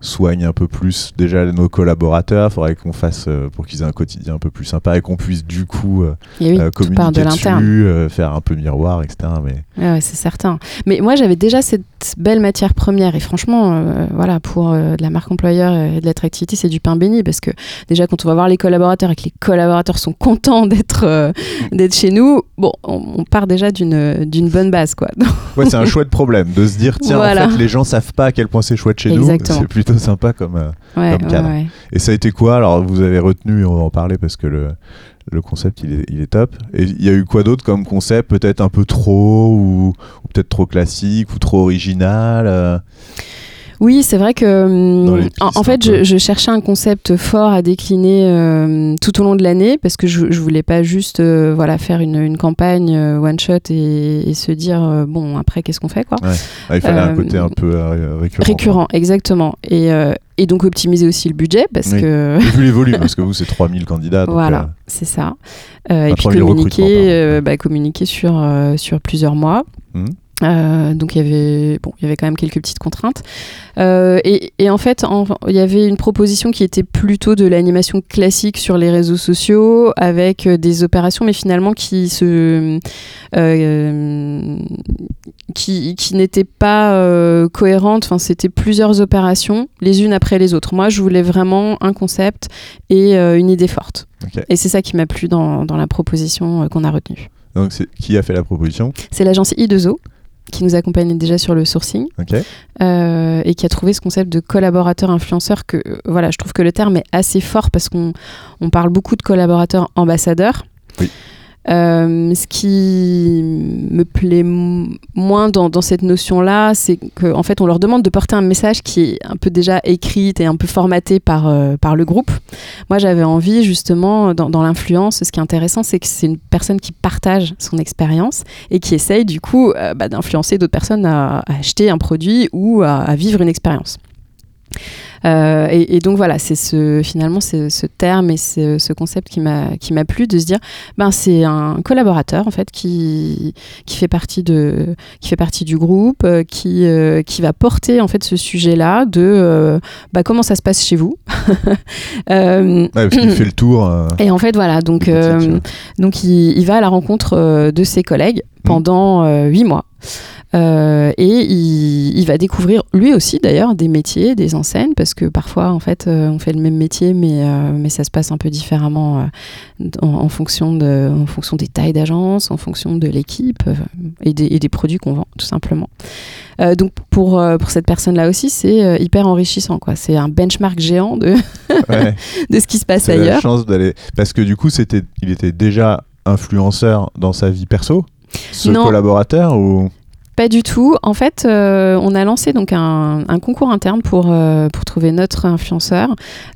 soigne un peu plus déjà nos collaborateurs, il faudrait qu'on fasse euh, pour qu'ils aient un quotidien un peu plus sympa et qu'on puisse du coup euh, oui, euh, de communiquer l'interne. dessus, faire un peu miroir, etc. Mais Ouais, ouais, c'est certain. Mais moi, j'avais déjà cette belle matière première. Et franchement, voilà, pour de la marque employeur et de l'attractivité, c'est du pain béni. Parce que déjà, quand on va voir les collaborateurs et que les collaborateurs sont contents d'être [LAUGHS] d'être chez nous, bon, on, on part déjà d'une d'une bonne base, quoi. [LAUGHS] Ouais, c'est un chouette problème de se dire tiens, Voilà. en fait, les gens savent pas à quel point c'est chouette chez Exactement. nous. C'est plutôt sympa comme. euh, ouais, Comme cadre. ouais. Et ça a été quoi Alors, vous avez retenu, on va en parler parce que le, le concept, il est, il est top. Et il y a eu quoi d'autre comme concept Peut-être un peu trop, ou, ou peut-être trop classique, ou trop original euh, Oui, c'est vrai que hum, en, fait, je, je cherchais un concept fort à décliner euh, tout au long de l'année parce que je, je voulais pas juste euh, voilà faire une, une campagne euh, one shot et, et se dire euh, bon après qu'est-ce qu'on fait quoi. ah, Il fallait un côté un peu récurrent. Récurrent, exactement. Et, et donc optimiser aussi le budget parce Oui. que. [LAUGHS] Et vu les volumes, parce que vous, c'est 3000 candidats. donc, voilà, c'est ça. Et puis 3000 recrutements, communiquer, bah, communiquer sur sur plusieurs mois. Mhm. Euh, donc il y avait bon, il y avait quand même quelques petites contraintes. Euh, et, et en fait, il y avait une proposition qui était plutôt de l'animation classique sur les réseaux sociaux avec euh, des opérations, mais finalement qui se euh, qui, qui n'étaient pas cohérentes. Enfin, c'était plusieurs opérations, les unes après les autres. Moi, je voulais vraiment un concept et une idée forte. Et c'est ça qui m'a plu dans, dans la proposition qu'on a retenue. Donc, qui a fait la proposition? C'est l'agence I2O qui nous accompagnait déjà sur le sourcing euh, et qui a trouvé ce concept de collaborateur influenceur que euh, voilà je trouve que le terme est assez fort parce qu'on on parle beaucoup de collaborateurs ambassadeurs Oui. Euh, ce qui me plaît moins dans, dans cette notion-là, c'est qu'en fait, on leur demande de porter un message qui est un peu déjà écrit et un peu formaté par, euh, par le groupe. Moi, j'avais envie, justement, dans, dans l'influence, ce qui est intéressant, c'est que c'est une personne qui partage son expérience et qui essaye, du coup, euh, bah, d'influencer d'autres personnes à, à acheter un produit ou à, à vivre une expérience. Euh, et, et donc voilà, c'est ce, finalement c'est ce terme et ce, ce concept qui m'a qui m'a plu de se dire, ben c'est un collaborateur en fait qui qui fait partie de qui fait partie du groupe, euh, qui euh, qui va porter en fait ce sujet-là de euh, bah, comment ça se passe chez vous. [LAUGHS] Ouais, parce qu'il fait le tour. et en fait voilà donc donc il, il va à la rencontre de ses collègues pendant euh, huit mois. Euh, et il, il va découvrir lui aussi d'ailleurs des métiers, des enseignes, parce que parfois en fait euh, on fait le même métier, mais, euh, mais ça se passe un peu différemment en, en fonction de, en fonction des tailles d'agence, en fonction de l'équipe et, des, et des produits qu'on vend tout simplement. Donc pour, pour cette personne-là aussi, c'est hyper enrichissant. quoi. C'est un benchmark géant de, Ouais. [LAUGHS] de ce qui se passe C'est la ailleurs. chance d'aller. Parce que du coup, c'était, il était déjà influenceur dans sa vie perso, ce Non. collaborateur ou Pas du tout. En fait, euh, on a lancé donc un, un concours interne pour, euh, pour trouver notre influenceur,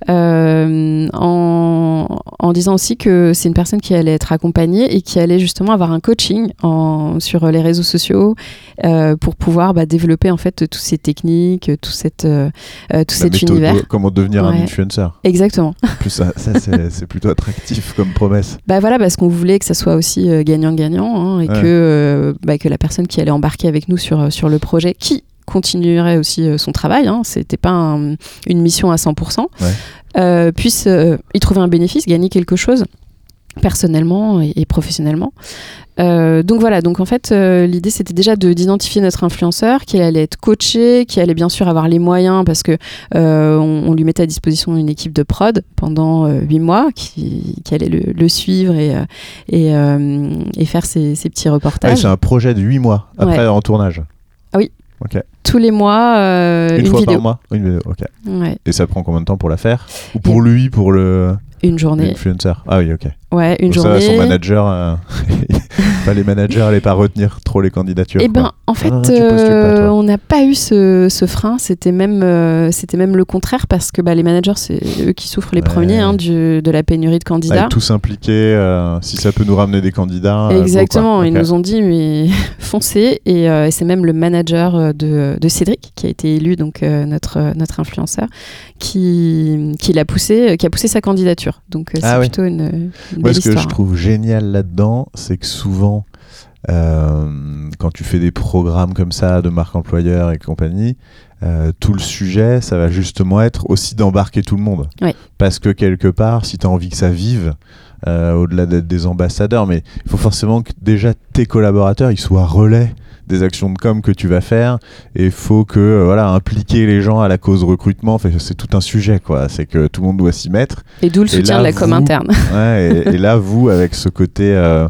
euh, en, en disant aussi que c'est une personne qui allait être accompagnée et qui allait justement avoir un coaching en, sur les réseaux sociaux pour pouvoir bah, développer en fait toutes ces techniques, tout, cette, tout la cet univers. comment devenir un Ouais. influencer. Exactement. En plus, ça, ça, [LAUGHS] c'est, plutôt attractif comme promesse. Bah voilà, parce qu'on voulait que ça soit aussi gagnant-gagnant hein, et Ouais. que, bah, que la personne qui allait embarquer avec nous sur, sur le projet, qui continuerait aussi euh, son travail, hein, c'était pas un- une mission à 100%, Ouais. euh, puisse euh, y trouver un bénéfice, gagner quelque chose personnellement et, et professionnellement. Euh, donc voilà, donc en fait euh, l'idée c'était déjà de d'identifier notre influenceur, qui allait être coaché, qui allait bien sûr avoir les moyens parce que euh, on, on lui mettait à disposition une équipe de prod pendant huit mois qui, qui allait le, le suivre et, et, et faire ses, ses petits Ah, reportages. c'est un projet de 8 mois après Ouais. en tournage. Tous les mois, euh, une, une, fois vidéo. par mois Une vidéo, ok. Ouais, Et ça prend combien de temps pour la faire Ou pour lui, pour le une journée. l'influencer Ah oui, ok. Ouais, une Donc journée. Ça, son manager, euh, [LAUGHS] enfin, les managers n'allaient pas retenir trop les candidatures. Eh quoi. ben, en fait, pas, euh, on n'a pas eu ce, ce frein. C'était même, euh, c'était même le contraire parce que bah, les managers, c'est eux qui souffrent les Ouais. premiers hein, du, de la pénurie de candidats. Avec tous impliqués, euh, si ça peut nous ramener des candidats. Exactement, ils nous ont dit mais [LAUGHS] foncez et, et c'est même le manager de, de Cédric qui a été élu donc euh, notre euh, notre influenceur qui qui l'a poussé qui a poussé sa candidature donc euh, c'est Ah oui. plutôt une, Moi, ce que je trouve génial là-dedans, c'est que souvent, euh, quand tu fais des programmes comme ça de marque employeur et compagnie, euh, tout le sujet, ça va justement être aussi d'embarquer tout le monde. Parce que quelque part, si tu as envie que ça vive, euh, au-delà d'être des ambassadeurs, mais il faut forcément que déjà tes collaborateurs, ils soient relais des actions de com que tu vas faire et faut que euh, voilà impliquer les gens à la cause recrutement Enfin, c'est tout un sujet quoi c'est que tout le monde doit s'y mettre et d'où le et soutien là, de la com vous- interne. [LAUGHS] Ouais, et, et là, vous, avec ce côté euh,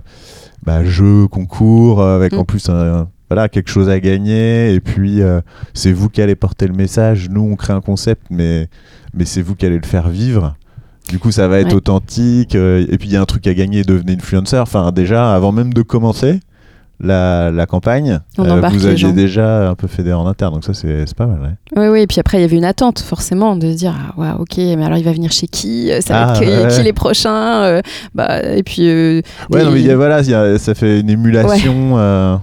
bah, jeu, concours, euh, avec Mm. en plus un- voilà, quelque chose à gagner, et puis euh, c'est vous qui allez porter le message. Nous, on crée un concept, mais, mais c'est vous qui allez le faire vivre. Du coup, ça va être Ouais. authentique, euh, et puis il y a un truc à gagner, devenez influenceur. Enfin, déjà, avant même de commencer la, la campagne, On euh, vous aviez déjà un peu fédéré en interne, donc ça, c'est pas mal. ouais. Oui, oui, et puis après, il y avait une attente, forcément, de se dire, ah, ouais, ok, mais alors il va venir chez qui? Ça va Ah, être qui, ouais. qui les prochains Euh, bah, Et puis, euh, Ouais, des- non, mais il y a- voilà, il y a- ça fait une émulation. euh,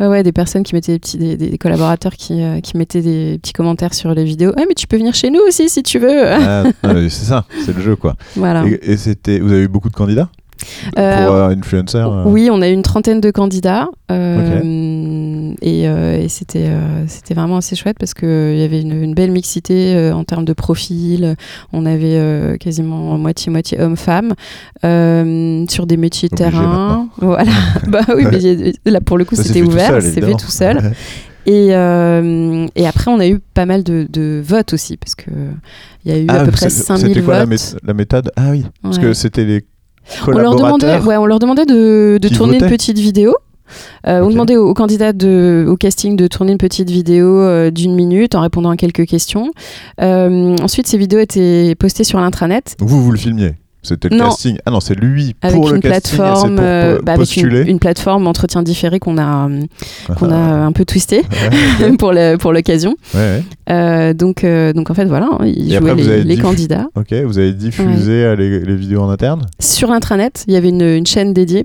ouais, ouais, des personnes qui mettaient des, petits, des, des collaborateurs qui, euh, qui mettaient des petits commentaires sur les vidéos. Ah, mais tu peux venir chez nous aussi si tu veux. ah, [LAUGHS] c'est ça, c'est le jeu, quoi. voilà. Et, et c'était, vous avez eu beaucoup de candidats? Euh, pour euh, influencer euh, Oui, on a eu une trentaine de candidats euh, et, euh, et c'était euh, c'était vraiment assez chouette parce qu'il y avait une, une belle mixité euh, en termes de profil. On avait euh, quasiment moitié-moitié hommes-femmes euh, sur des métiers de terrain. [LAUGHS] Voilà. [LAUGHS] bah oui, mais là pour le coup ça c'était ouvert, c'est fait tout seul. [LAUGHS] Et, euh, et après, on a eu pas mal de, de votes aussi, parce que il y a eu à Ah, peu près c'est- 5000 C'était quoi la, votes. mé- la méthode? Ah oui, parce Ouais. que c'était les on leur demandait, ouais, on leur demandait de, tourner une petite vidéo. Euh, On demandait aux, aux candidats de, au casting de tourner une petite vidéo euh, d'une minute en répondant à quelques questions. Euh, ensuite, ces vidéos étaient postées sur l'intranet vous, vous le filmiez C'était le Non. casting Ah non, c'est lui avec pour le une casting, plateforme, pour euh, bah, avec une, une plateforme entretien différé qu'on a, euh, qu'on a Ah, un peu twisté ouais, [LAUGHS] pour le- pour l'occasion. ouais, ouais. Euh, donc, euh, donc en fait, voilà, hein, vous avez les, les candidats. Ok, vous avez diffusé euh, les, les vidéos en interne? Sur l'intranet, il y avait une, une chaîne dédiée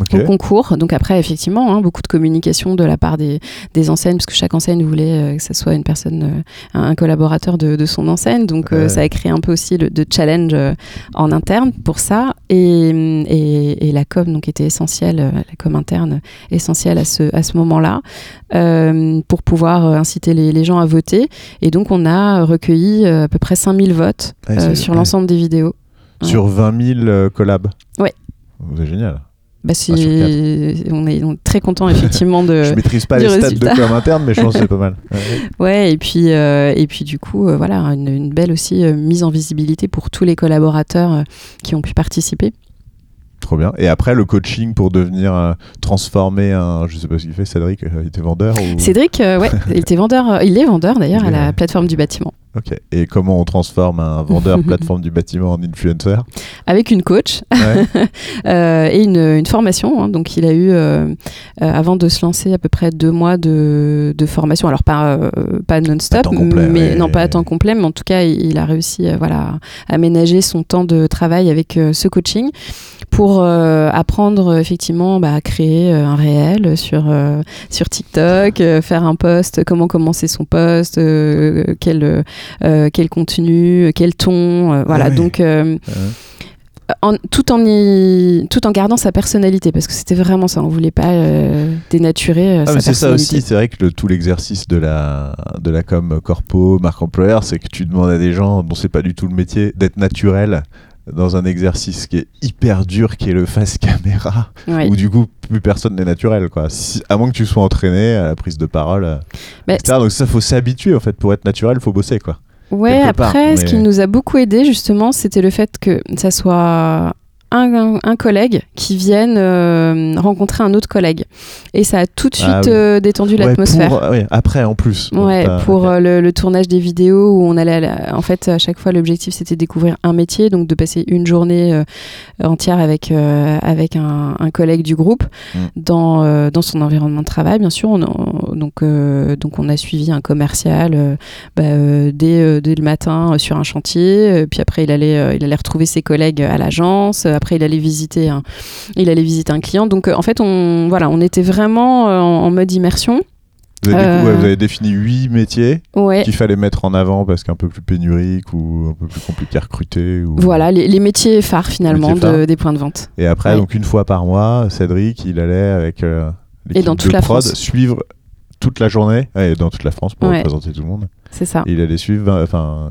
Ok. au concours. Donc après, effectivement, hein, beaucoup de communication de la part des, des enseignes, parce que chaque enseigne voulait euh, que ce soit une personne, euh, un, collaborateur de, de son enseigne. Donc euh, Ouais. ça a créé un peu aussi le, de challenge en interne pour ça. Et, et, et la com donc était essentielle, la com interne essentielle à ce, à ce moment-là, pour pouvoir inciter les, les gens à voter. Et donc on a recueilli à peu près 5000 votes Ouais, sur l'ensemble des vidéos. Sur 20 000 euh, collabs Ouais. C'est génial. Bah, c'est- Un sur on, est, très content effectivement de. [LAUGHS] Je maîtrise pas les stats résultat. de com interne, mais je pense que c'est pas mal. Ouais. [LAUGHS] Ouais, et puis, euh, et puis du coup, euh, voilà, une, une belle aussi euh, mise en visibilité pour tous les collaborateurs euh, qui ont pu participer. Trop bien. Et après, le coaching pour devenir euh, transformer un. Je sais pas ce qu'il fait, Cédric, euh, il était vendeur ou... Cédric, euh, ouais, il était vendeur, euh, il est vendeur d'ailleurs Il à la plateforme du bâtiment. Ok. Et comment on transforme un vendeur [LAUGHS] plateforme du bâtiment en influencer Avec une coach Ouais. [LAUGHS] et une, une formation. hein. donc il a eu, avant de se lancer, à peu près deux mois de, de formation. Alors pas, pas non-stop, mais non pas à temps complet, mais en tout cas il, il a réussi voilà, à aménager son temps de travail avec ce coaching pour euh, apprendre euh, effectivement bah, à créer euh, un réel sur, euh, sur TikTok, euh, faire un post, comment commencer son post, quel, quel contenu, quel ton. voilà, Ah oui. donc en- tout, en y- tout en gardant sa personnalité, parce que c'était vraiment ça, on voulait pas euh, dénaturer euh, Ah, c'est ça aussi, c'est vrai que le, tout l'exercice de la, de la com corpo, marque employeur, c'est que tu demandes à des gens dont c'est pas du tout le métier d'être naturel dans un exercice qui est hyper dur, qui est le face caméra, où du coup plus personne n'est naturel, quoi. Si- à moins que tu sois entraîné à la prise de parole, euh, Bah, etc. Donc ça, faut s'habituer en fait. Pour être naturel, faut bosser, quoi. Ouais, après, part, ce qui nous a beaucoup aidé, justement, c'était le fait que ça soit un, un collègue qui vienne euh, rencontrer un autre collègue. Et ça a tout de suite Ah oui. euh, détendu Ouais, l'atmosphère. pour- ouais, après, en plus. Donc, Ouais, pas- pour euh, le, le tournage des vidéos où on allait, la- en fait, à chaque fois, l'objectif c'était de découvrir un métier, donc de passer une journée euh, entière avec avec un, un collègue du groupe Mm. dans dans son environnement de travail, bien sûr. On, on- donc donc on a suivi un commercial bah, dès dès le matin sur un chantier, puis après il allait il allait retrouver ses collègues à l'agence, après il allait visiter un il allait visiter un client. Donc euh, en fait on voilà on était vraiment euh, en, en mode immersion. Vous avez, euh, ouais, vous avez défini huit métiers Ouais. qu'il fallait mettre en avant parce qu'un peu plus pénurique ou un peu plus compliqué à recruter. Ou... Voilà, les, les métiers phares finalement Métiers phares. de- des points de vente. Et après, Ouais. donc une fois par mois, Cédric, il allait avec euh, l'équipe de toute la prod France. suivre toute la journée, et dans toute la France pour représenter tout le monde. C'est ça. Et il allait suivre, enfin,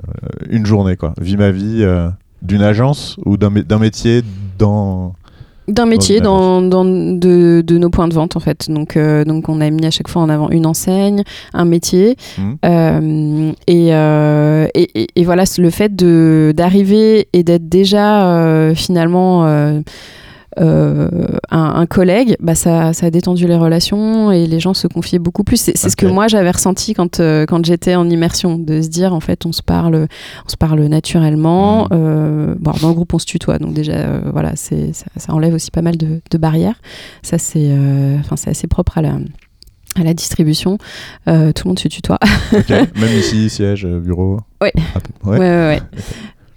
une journée quoi. Vie ma vie euh, d'une agence ou d'un mé- d'un métier dans. D'un métier, dans, dans de, de nos points de vente en fait. Donc, euh, donc on a mis à chaque fois en avant une enseigne, un métier. Hmm. Euh, et, euh, et, et- et voilà, le fait de- d'arriver et d'être déjà finalement un, un collègue, bah ça, ça a détendu les relations et les gens se confiaient beaucoup plus. C'est ce que moi j'avais ressenti quand, euh, quand j'étais en immersion, de se dire en fait on se parle, on se parle naturellement. Mhm. Euh, bon, dans le groupe on se tutoie, donc déjà euh, voilà, ça, ça enlève aussi pas mal de, de barrières. Ça c'est euh, assez propre à la à la distribution, Euh, tout le monde se tutoie. [LAUGHS] Même ici, siège, euh, bureau. Ah, Ouais, ouais. ouais, ouais.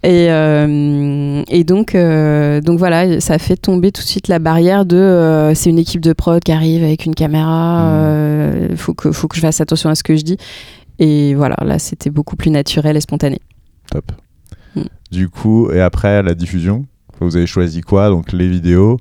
Et, euh, et donc, euh, donc voilà, ça fait tomber tout de suite la barrière de euh, c'est une équipe de prod qui arrive avec une caméra, Mhm. euh, faut, que, faut que je fasse attention à ce que je dis. Et voilà, là c'était beaucoup plus naturel et spontané. Top. Hmm. Du coup, et après la diffusion, vous avez choisi quoi? Donc les vidéos.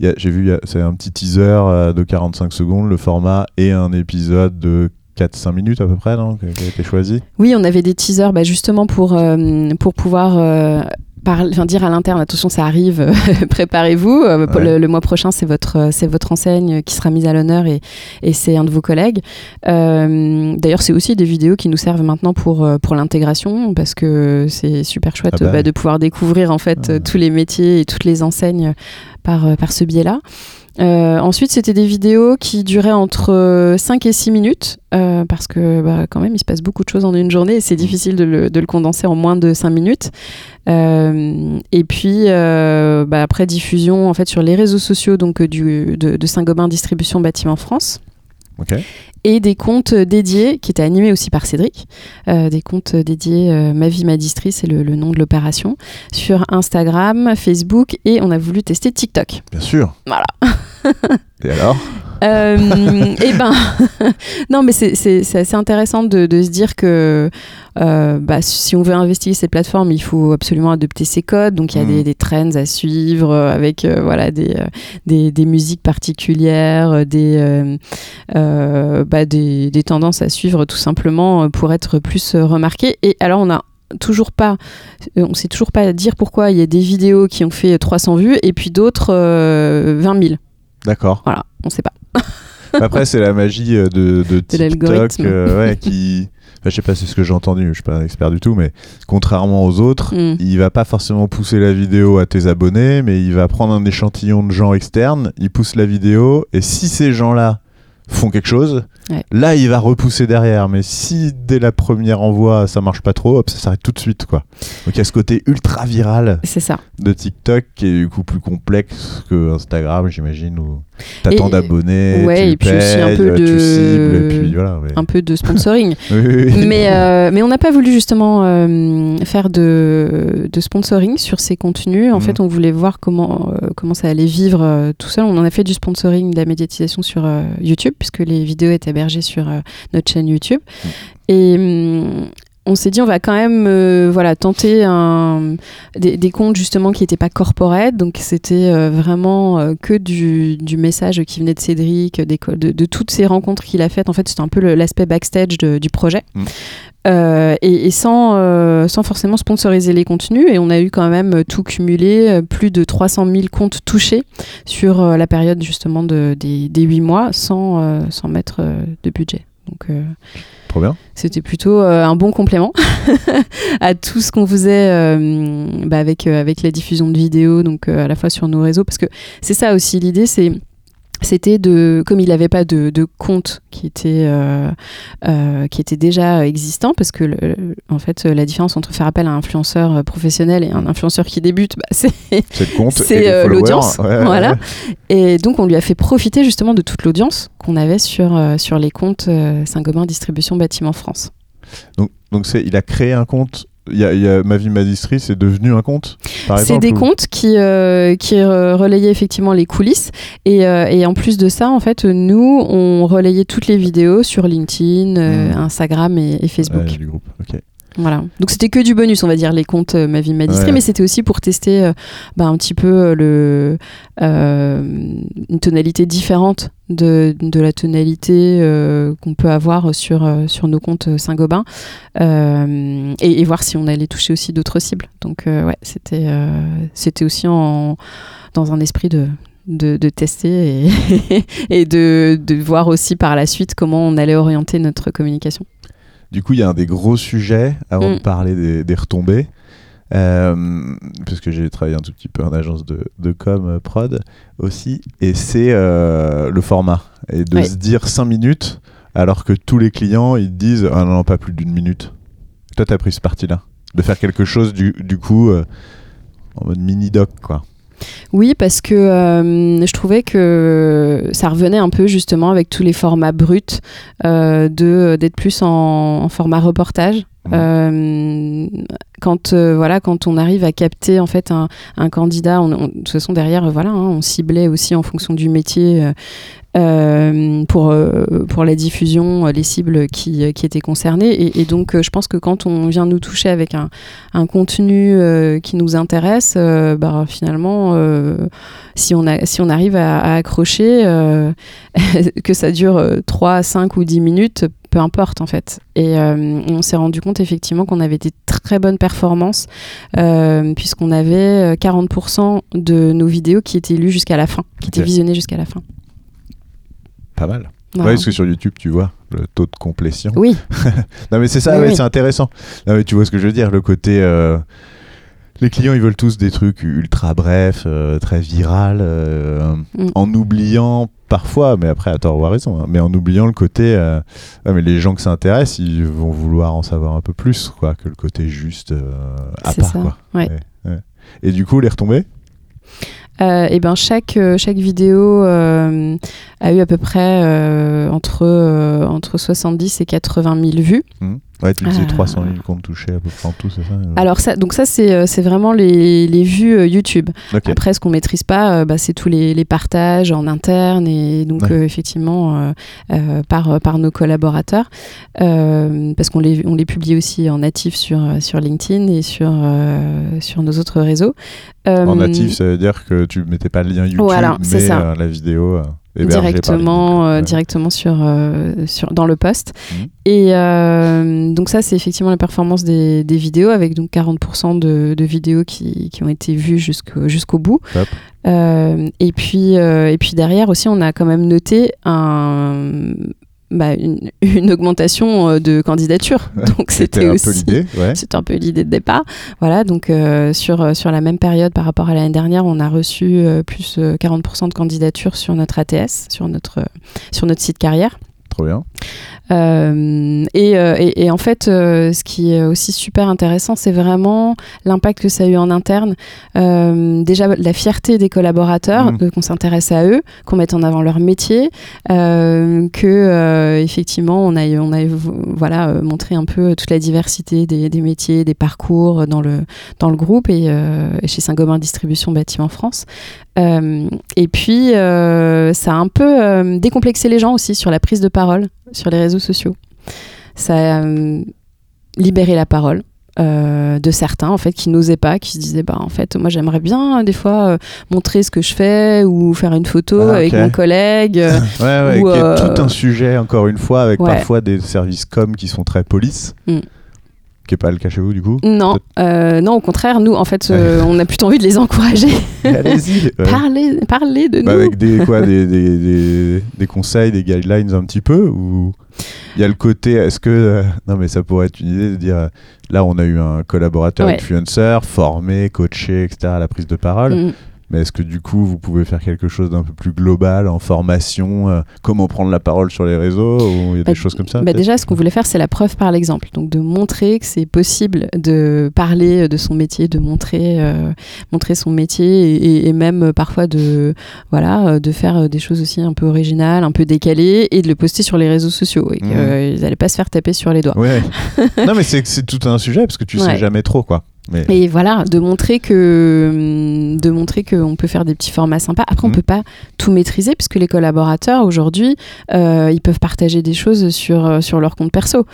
Il J'ai vu, il c'est un petit teaser de 45 secondes, le format, et un épisode de 4-5 minutes à peu près, non Qui a été choisi Oui, on avait des teasers bah, justement pour, euh, pour pouvoir euh, par- dire à l'interne attention, ça arrive, [LAUGHS] préparez-vous. Euh, Ouais. le, le mois prochain, c'est votre, euh, c'est votre enseigne qui sera mise à l'honneur et, et c'est un de vos collègues. D'ailleurs, c'est aussi des vidéos qui nous servent maintenant pour, pour l'intégration parce que c'est super chouette Ah bah bah, de pouvoir découvrir en fait tous les métiers et toutes les enseignes par, par ce biais-là. Euh, ensuite, c'était des vidéos qui duraient entre euh, 5 et 6 minutes, euh, parce que bah, quand même, il se passe beaucoup de choses en une journée et c'est difficile de le, de le condenser en moins de 5 minutes. Euh, et puis, euh, bah, après diffusion en fait, sur les réseaux sociaux donc, euh, du, de, de Saint-Gobain Distribution Bâtiment France et des comptes dédiés qui étaient animés aussi par Cédric, euh, des comptes dédiés euh, Ma vie, ma distri, c'est le, le nom de l'opération, sur Instagram, Facebook et on a voulu tester TikTok. Bien sûr. Voilà. [LAUGHS] [LAUGHS] Et alors? Euh, et ben, [LAUGHS] non, mais c'est- assez intéressant de, de se dire que euh, bah, si on veut investiguer cette plateforme, il faut absolument adopter ses codes. Donc il y a Mm. des, des trends à suivre euh, avec euh, voilà des, euh, des, des musiques particulières, euh, des, euh, euh, bah, des, des tendances à suivre tout simplement euh, pour être plus euh, remarqué. Et alors on a toujours pas, on sait toujours pas dire pourquoi il y a des vidéos qui ont fait 300 vues et puis d'autres 20 000. D'accord. Voilà, on sait pas. Après, c'est la magie de, de [LAUGHS] TikTok l'algorithme. ouais, qui. Enfin, je sais pas, c'est ce que j'ai entendu, je suis pas un expert du tout, mais contrairement aux autres, Mm. il va pas forcément pousser la vidéo à tes abonnés, mais il va prendre un échantillon de gens externes, il pousse la vidéo, et si ces gens-là font quelque chose, Ouais. là il va repousser derrière. Mais si dès la première envoi ça marche pas trop, hop, ça s'arrête tout de suite quoi. Donc il y a ce côté ultra viral C'est ça. de TikTok qui est du coup plus complexe que Instagram, j'imagine, où tant d'abonnés, ouais, tu et puis aussi un payes, peu tu de- cibles, et puis voilà. mais- Un peu de sponsoring. [LAUGHS] Oui, oui, oui. mais, euh, mais on n'a pas voulu justement euh, faire de, de sponsoring sur ces contenus. En Mhm. fait, on voulait voir comment, euh, comment ça allait vivre tout seul. On en a fait du sponsoring, de la médiatisation sur YouTube, puisque les vidéos étaient sur euh, notre chaîne YouTube. Et hum, on s'est dit, on va quand même euh, voilà, tenter un, des, des comptes justement qui n'étaient pas corporate. Donc, c'était euh, vraiment euh, que du, du message qui venait de Cédric, des de, de toutes ces rencontres qu'il a faites. En fait, c'était un peu l'aspect backstage de- du projet. Mm. Euh, et, et sans, euh, sans forcément sponsoriser les contenus. Et on a eu quand même tout cumulé, plus de 300 000 comptes touchés sur euh, la période justement de, des, des 8 mois sans, sans mettre de budget. Donc C'était plutôt euh, un bon complément [LAUGHS] à tout ce qu'on faisait euh, bah, avec, euh, avec la diffusion de vidéos, donc à la fois sur nos réseaux. Parce que c'est ça aussi l'idée, c'est c'était de comme il n'avait pas de, de compte qui était euh, euh, qui était déjà existant parce que le- en fait la différence entre faire appel à un influenceur professionnel et un influenceur qui débute bah, c'est euh, l'audience, Ouais, voilà. ouais. et donc on lui a fait profiter justement de toute l'audience qu'on avait sur euh, sur les comptes euh, Saint-Gobain Distribution Bâtiment France Donc, donc il a créé un compte. Y a, y a Ma vie, c'est devenu un compte par C'est des ou- comptes qui, euh, qui relayaient effectivement les coulisses. Et, euh, et en plus de ça, en fait, nous, on relayait toutes les vidéos sur LinkedIn, euh, Mm. Instagram et, et Facebook. Ouais, du groupe. Ok. Voilà. Donc c'était que du bonus, on va dire, les comptes euh, Ma vie, ma Ouais. mais c'était aussi pour tester euh, bah, un petit peu euh, le, euh, une tonalité différente de, de la tonalité qu'on peut avoir sur, sur nos comptes Saint-Gobain et, et voir si on allait toucher aussi d'autres cibles. Donc ouais, c'était c'était aussi en, dans un esprit de, de, de tester et, [LAUGHS] et de, de voir aussi par la suite comment on allait orienter notre communication. Du coup, il y a un des gros sujets avant Mm. de parler des, des retombées. euh, parce que j'ai travaillé un tout petit peu en agence de, de com euh, prod aussi, et c'est euh, le format. Et de Ouais. se dire 5 minutes, alors que tous les clients, ils disent Ah non, non, pas plus d'une minute. Toi, t'as pris ce parti-là. De faire quelque chose, du, du coup, euh, en mode mini-doc, quoi. Oui, parce que euh, je trouvais que ça revenait un peu justement avec tous les formats bruts euh, de d'être plus en, en format reportage. Mhm. Euh, quand voilà, quand on arrive à capter en fait un, un candidat, on- on- de toute façon derrière, voilà, hein, on ciblait aussi en fonction du métier. Euh, pour, euh, pour la diffusion, euh, les cibles qui, qui étaient concernées. Et, et donc, je pense que quand on vient nous toucher avec un, un contenu qui nous intéresse, bah, finalement, si, on a, si on arrive à, à accrocher, [LAUGHS] que ça dure euh, 3, 5 ou 10 minutes, peu importe en fait. Et euh, on s'est rendu compte effectivement qu'on avait des très bonnes performances, euh, puisqu'on avait euh, 40% de nos vidéos qui étaient lues jusqu'à la fin, qui étaient visionnées jusqu'à la fin. Pas mal. Voilà. Ouais, parce que sur YouTube, tu vois le taux de complétion. Oui, [LAUGHS] Non mais c'est ça, Oui, ouais, oui. c'est intéressant. Non mais tu vois ce que je veux dire, le côté euh, les clients ils veulent tous des trucs ultra brefs, euh, très viral, euh, Mm. en oubliant parfois, mais après à tort ou à raison, hein, mais en oubliant le côté, euh, ah, mais les gens que ça intéresse, ils vont vouloir en savoir un peu plus, quoi, que le côté juste à part, ça. quoi. Ouais. Ouais, ouais. Et du coup, les retombées? Euh, et ben chaque, euh, chaque vidéo euh, a eu à peu près euh, entre, euh, entre 70 et 80 000 vues. Hmm Ouais, tu disais Euh. 300 000 comptes touchés à peu près en tout, c'est ça euh? Alors ça, donc ça c'est euh, c'est vraiment les, les vues euh, YouTube. Ok. Après ce qu'on maîtrise pas, bah, c'est tous les, les partages en interne et donc Ouais. euh, effectivement euh, par, par nos collaborateurs parce qu'on les, on les publie aussi en natif sur, sur LinkedIn et sur, sur nos autres réseaux. En natif, ça veut dire que tu mettais pas le lien YouTube, Voilà, mais ça. la vidéo. Directement, euh, Ouais. directement sur, euh, sur, dans le poste. Mhm. Et euh, donc ça, c'est effectivement la performance des, des vidéos, avec donc 40% de, de vidéos qui, qui ont été vues jusqu'au jusqu'au bout. Et, puis, et puis derrière aussi, on a quand même noté un, bah, une, [LAUGHS] une augmentation euh, de candidatures. Donc C'était c'était un aussi... peu l'idée, ouais. [LAUGHS] C'était un peu l'idée de départ. Voilà, donc euh, sur, euh, sur la même période par rapport à l'année dernière, on a reçu euh, plus euh, 40% de candidatures sur notre ATS, sur notre, euh, sur notre site carrière. Trop bien. Euh, et, euh, et- et en fait, euh, ce qui est aussi super intéressant, c'est vraiment l'impact que ça a eu en interne. Euh, déjà, la fierté des collaborateurs, de- qu'on s'intéresse à eux, qu'on mette en avant leur métier, euh, que effectivement, on a, on a voilà, montré un peu toute la diversité des, des métiers, des parcours dans le, dans le groupe et, et chez Saint-Gobain Distribution Bâtiment France. Euh, et puis, euh, ça a un peu euh, décomplexé les gens aussi sur la prise de parole sur les réseaux sociaux. Ça a libéré la parole. de certains en fait qui n'osaient pas qui se disaient bah en fait moi j'aimerais bien des fois montrer ce que je fais ou faire une photo Ah, avec mon collègue [LAUGHS] Ouais, ouais, Ou, qui est tout un sujet, encore une fois, avec Ouais. parfois des services com qui sont très police. Mm. Qui n'est pas le cas chez vous, du coup. non euh, non au contraire nous en fait euh, on a plutôt envie de les encourager [LAUGHS] Allez-y. [LAUGHS] ouais. parler parler de Bah, nous avec des, quoi, des, [LAUGHS] des, des, des conseils, des guidelines un petit peu Ou il y a le côté, est-ce que. euh, non, mais ça pourrait être une idée de dire là, on a eu un collaborateur Ouais. influenceur, formé, coaché, etc., à la prise de parole. Mm. Mais est-ce que du coup, vous pouvez faire quelque chose d'un peu plus global en formation euh, Comment prendre la parole sur les réseaux Ou il y a Bah, des choses comme ça Bah déjà, ce qu'on voulait faire, c'est la preuve par l'exemple. Donc, de montrer que c'est possible de parler de son métier, de montrer, euh, montrer son métier et, même euh, parfois de, voilà, euh, de faire euh, des choses aussi un peu originales, un peu décalées et de le poster sur les réseaux sociaux. Et Mhm. qu'ils n'allaient pas se faire taper sur les doigts. Ouais. [LAUGHS] non, mais c'est tout un sujet parce que tu sais Ouais. jamais trop, quoi. Mais Et voilà, de montrer que hum, de montrer qu'on peut faire des petits formats sympas. Après, on Mhm. peut pas tout maîtriser puisque les collaborateurs aujourd'hui, euh, ils peuvent partager des choses sur euh, sur leur compte perso.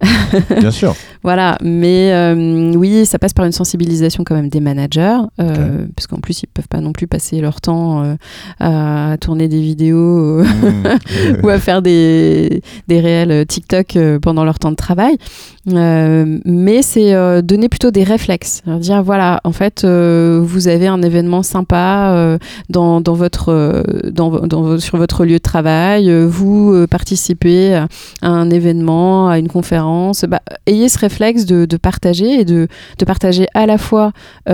[LAUGHS] bien sûr. Voilà, mais euh, oui, ça passe par une sensibilisation quand même des managers, euh, parce qu'en plus ils peuvent pas non plus passer leur temps euh, à tourner des vidéos euh, Mm. [LAUGHS] ou à faire des, des réels TikTok pendant leur temps de travail. Mais c'est donner plutôt des réflexes. Dire voilà, en fait, euh, vous avez un événement sympa euh, dans, dans votre, euh, dans, dans sur votre lieu de travail, vous euh, participez à un événement, à une conférence. Bah, ayez ce réflexe de, de partager et de, de partager à la fois [CLEARS THROAT]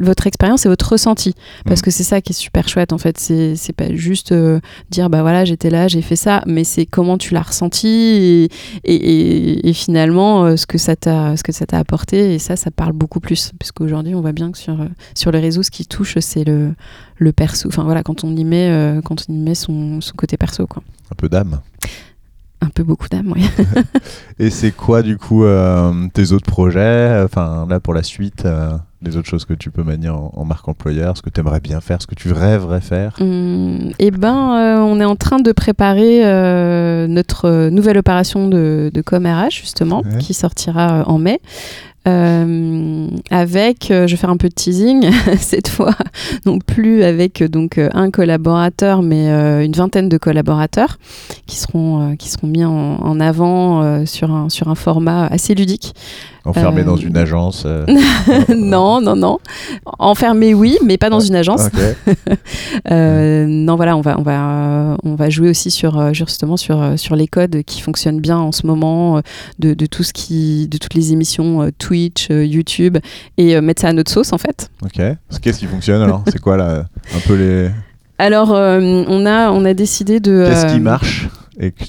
votre expérience et votre ressenti. Parce Mhm. que c'est ça qui est super chouette en fait. C'est c'est pas juste euh, dire bah voilà, j'étais là, j'ai fait ça, mais c'est comment tu l'as ressenti et, et, et- et finalement euh, ce que ça t'a ce que ça t'a apporté. Et ça, ça parle beaucoup plus. Puisqu'aujourd'hui, on voit bien que sur, euh, sur les réseaux, ce qui touche, c'est le, le perso. Enfin voilà, quand on y met, euh, quand on y met son, son côté perso, quoi. Un peu d'âme. Un peu beaucoup d'âme, oui. [LAUGHS] [LAUGHS] Et c'est quoi, du coup, euh, tes autres projets Enfin, là, pour la suite, euh, les autres choses que tu peux manier en, en marque employeur, ce que tu aimerais bien faire, ce que tu rêverais faire? Hum, eh ben, euh, on est en train de préparer notre nouvelle opération de, de com RH, justement, Ouais. qui sortira en mai. Euh, avec, euh, je vais faire un peu de teasing [LAUGHS] cette fois, non plus avec euh, donc un collaborateur, mais euh, une vingtaine de collaborateurs qui seront euh, qui seront mis en, en avant sur un sur un format assez ludique. Enfermé dans une agence [LAUGHS] non, non, non, enfermé oui, mais pas dans une agence. [LAUGHS] Non, voilà, on va, on va, on va jouer aussi sur justement sur sur les codes qui fonctionnent bien en ce moment, de, de tout ce qui, de toutes les émissions euh, Twitch, euh, YouTube, et euh, mettre ça à notre sauce en fait. Ok. Qu'est-ce qui fonctionne alors? C'est quoi là Un peu les. Alors, euh, on a, on a décidé de. Qu'est-ce qui marche? Et que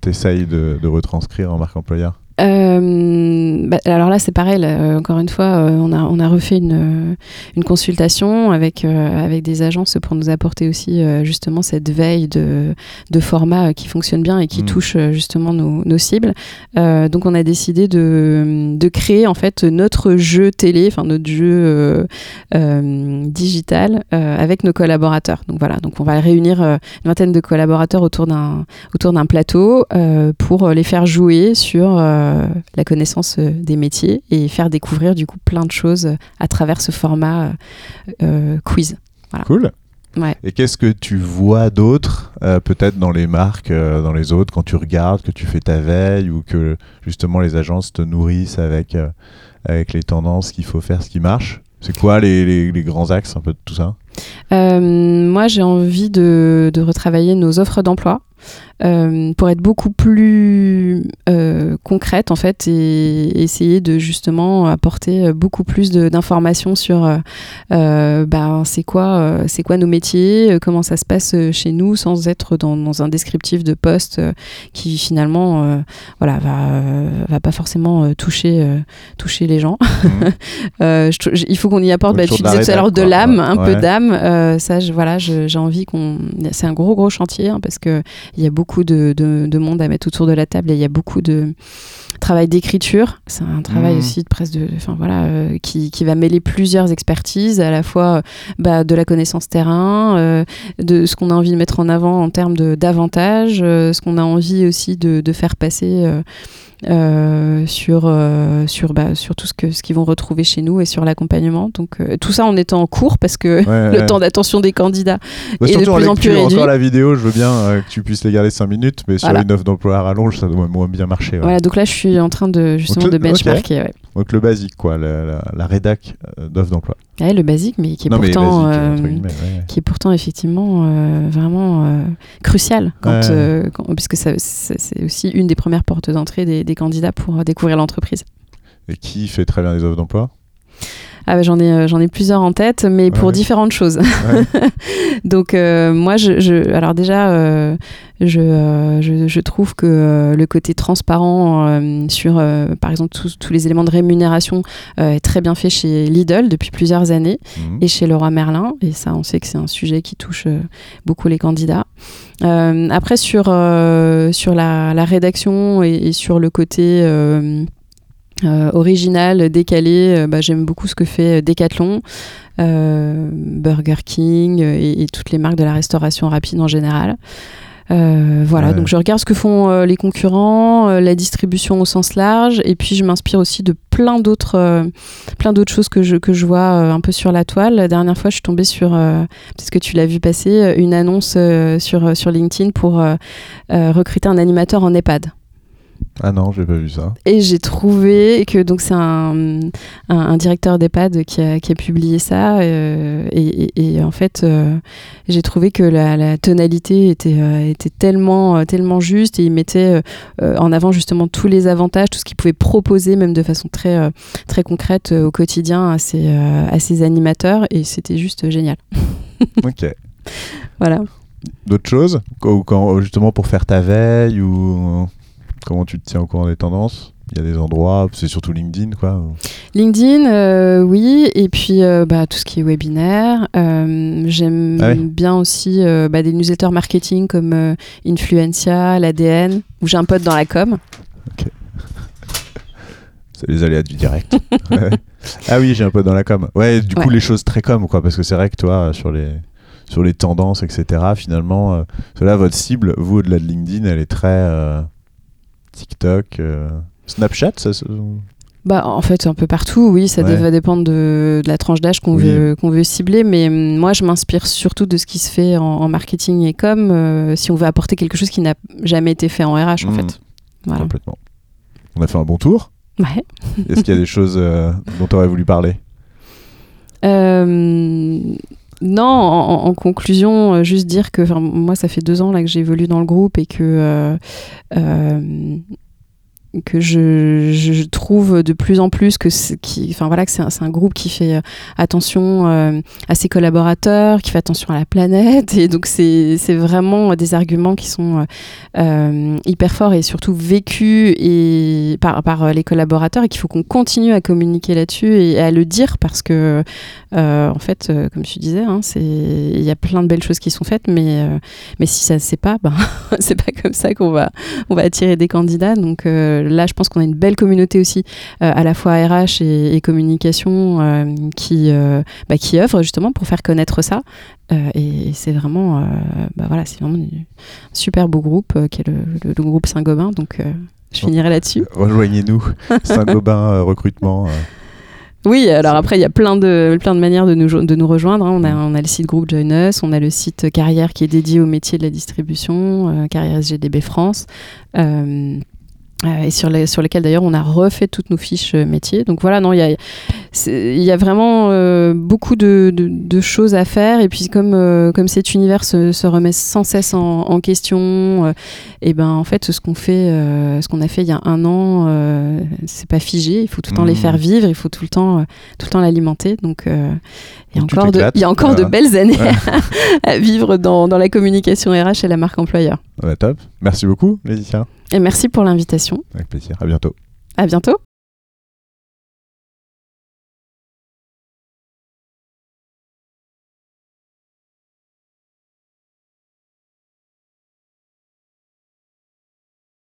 t'essayes de, de retranscrire en marque employeur? Euh, bah, alors là, c'est pareil. là, euh, encore une fois, euh, on, a, on a refait une, une consultation avec, euh, avec des agences pour nous apporter aussi justement cette veille de, de format qui fonctionne bien et qui Mm. touche justement nos, nos cibles. Donc, on a décidé de, de créer en fait notre jeu télé, enfin notre jeu digital avec nos collaborateurs. Donc voilà, donc on va réunir une vingtaine de collaborateurs autour d'un autour d'un plateau pour les faire jouer sur la connaissance euh, des métiers et faire découvrir du coup plein de choses à travers ce format euh, euh, quiz. Cool. Ouais. Et qu'est-ce que tu vois d'autre, euh, peut-être dans les marques, euh, dans les autres, quand tu regardes, que tu fais ta veille ou que justement les agences te nourrissent avec, euh, avec les tendances qu'il faut faire, ce qui marche? C'est quoi les, les- les grands axes un peu de tout ça? Euh, moi, j'ai envie de, de retravailler nos offres d'emploi euh, pour être beaucoup plus euh, concrète en fait et essayer de justement apporter beaucoup plus d'informations sur euh, euh, ben, c'est quoi euh, c'est quoi nos métiers, euh, comment ça se passe euh, chez nous sans être dans, dans un descriptif de poste euh, qui finalement euh, voilà va euh, va pas forcément euh, toucher euh, toucher les gens. [LAUGHS] Euh, je j- il faut qu'on y apporte, bah, tu disais tout à l'heure, de l'âme, un Ouais. peu d'âme. Euh, ça, je- voilà, j'ai envie qu'on. C'est un gros, gros chantier hein, parce qu'il y a beaucoup de monde à mettre autour de la table et il y a beaucoup de travail d'écriture. C'est un travail Mhm. aussi de presse de. Enfin, voilà, euh, qui, qui va mêler plusieurs expertises, à la fois euh, bah, de la connaissance terrain, euh, de ce qu'on a envie de mettre en avant en termes d'avantages, euh, ce qu'on a envie aussi de, de faire passer. euh, sur, euh, sur, bah, sur tout ce que ce qu'ils vont retrouver chez nous et sur l'accompagnement. Donc euh, tout ça en étant en cours parce que Ouais, [LAUGHS] le ouais. temps d'attention des candidats Bah, et de plus en plus réduit. encore la vidéo, je veux bien que tu puisses les garder 5 minutes, mais sur une offre d'emploi à rallonge, ça doit moins bien marcher. ouais. Voilà, donc là je suis en train de justement de benchmarker. ouais. Donc le basique, quoi, la, la, la rédac euh, d'offre d'emploi. Ouais, le basique, mais qui est non, pourtant euh, ouais. qui est pourtant effectivement euh, vraiment euh, crucial quand, quand- puisque c'est aussi une des premières portes d'entrée des, des candidats pour découvrir l'entreprise. Et qui fait très bien les offres d'emploi? Ah bah, j'en ai euh, j'en ai plusieurs en tête, mais pour différentes choses. Ouais. [LAUGHS] Donc euh, moi, je, je- alors déjà, euh, je, euh, je, je trouve que euh, le côté transparent euh, sur, euh, par exemple, tous- tous les éléments de rémunération euh, est très bien fait chez Lidl depuis plusieurs années Mhm. et chez Leroy Merlin. Et ça, on sait que c'est un sujet qui touche beaucoup les candidats. Euh, après, sur, euh, sur la, la rédaction et, et sur le côté euh, original, décalé, euh, bah, j'aime beaucoup ce que fait Decathlon, euh, Burger King et, et toutes les marques de la restauration rapide en général. Voilà, Ouais. donc je regarde ce que font les concurrents, la distribution au sens large, et puis je m'inspire aussi de plein d'autres, plein d'autres choses que je que je vois un peu sur la toile. La dernière fois, je suis tombée sur, parce que tu l'as vu passer, une annonce sur sur LinkedIn pour recruter un animateur en EHPAD. Ah non, j'ai pas vu ça. Et j'ai trouvé que donc c'est un, un, un directeur d'EHPAD qui a, qui a publié ça euh, et, et- et en fait euh, j'ai trouvé que la, la tonalité était, euh, était tellement, tellement juste et il mettait en avant justement tous les avantages, tout ce qu'il pouvait proposer même de façon très, très concrète au quotidien à ses, à ses animateurs et c'était juste génial. [LAUGHS] ok. Voilà. D'autres choses? Justement pour faire ta veille ou comment tu te tiens au courant des tendances? Il y a des endroits, c'est surtout LinkedIn quoi. LinkedIn, euh, oui, et puis euh, bah, tout ce qui est webinaire. Euh, J'aime Ah bien aussi bah, des newsletters marketing comme Influencia, l'ADN, où j'ai un pote dans la com. C'est les aléas du direct. [LAUGHS] Ouais. ah oui, j'ai un peu dans la com. Ouais, du coup Ouais. les choses très com quoi, parce que c'est vrai que toi sur les sur les tendances etc. Finalement, cela votre cible, vous au-delà de LinkedIn, elle est très TikTok, euh, Snapchat, ça. Bah, en fait, un peu partout, oui, ça Ouais. va dépendre de, de la tranche d'âge qu'on Oui. veut, qu'on veut cibler, mais hum, moi, je m'inspire surtout de ce qui se fait en, en marketing et com, euh, si on veut apporter quelque chose qui n'a jamais été fait en RH, en Mm. fait. Voilà. Complètement. On a fait un bon tour. Ouais. Est-ce qu'il y a des [LAUGHS] choses euh, dont tu aurais voulu parler? Euh, non, en, conclusion, euh, juste dire que moi, ça fait deux ans là que j'évolue dans le groupe et que euh, euh, que je, trouve de plus en plus que c'est enfin voilà, que c'est un, un groupe qui fait euh, attention euh, à ses collaborateurs, qui fait attention à la planète, et donc c'est vraiment des arguments qui sont euh, hyper forts et surtout vécus et par par les collaborateurs et qu'il faut qu'on continue à communiquer là-dessus et à le dire parce que en fait, comme tu disais, hein, il y a plein de belles choses qui sont faites, mais mais si ça se sait pas, ben [LAUGHS] c'est pas comme ça qu'on va on va attirer des candidats. Donc là, je pense qu'on a une belle communauté aussi, euh, à la fois RH et, et communication, euh, qui euh, bah, qui œuvre justement pour faire connaître ça. Et c'est vraiment, bah voilà, c'est vraiment un super beau groupe qui est le, le- le groupe Saint-Gobain. Donc je finirai là-dessus. Rejoignez-nous, [LAUGHS] Saint-Gobain recrutement. Oui, alors après, il y a plein de, plein de manières de nous, de nous rejoindre. hein. On, a, on a le site groupe Join Us, on a le site Carrière qui est dédié au métier de la distribution, euh, Carrière SGDB France. Euh, et sur, les, sur lesquels d'ailleurs on a refait toutes nos fiches euh, métiers. Donc voilà, non, il y a, il y a vraiment euh, beaucoup de, de- de choses à faire. Et puis comme, euh, comme cet univers se, se remet sans cesse en, en question, euh, et ben en fait ce qu'on fait, euh, ce qu'on a fait il y a un an, euh, c'est pas figé. Il faut tout le temps les faire vivre, il faut tout le temps, euh, tout le temps l'alimenter. Donc euh, il y a encore, de, il y a encore de belles années [LAUGHS] à vivre dans, dans la communication RH et la marque employeur. Top. Merci beaucoup, Laetitia. Et merci pour l'invitation. Avec plaisir. À bientôt. À bientôt.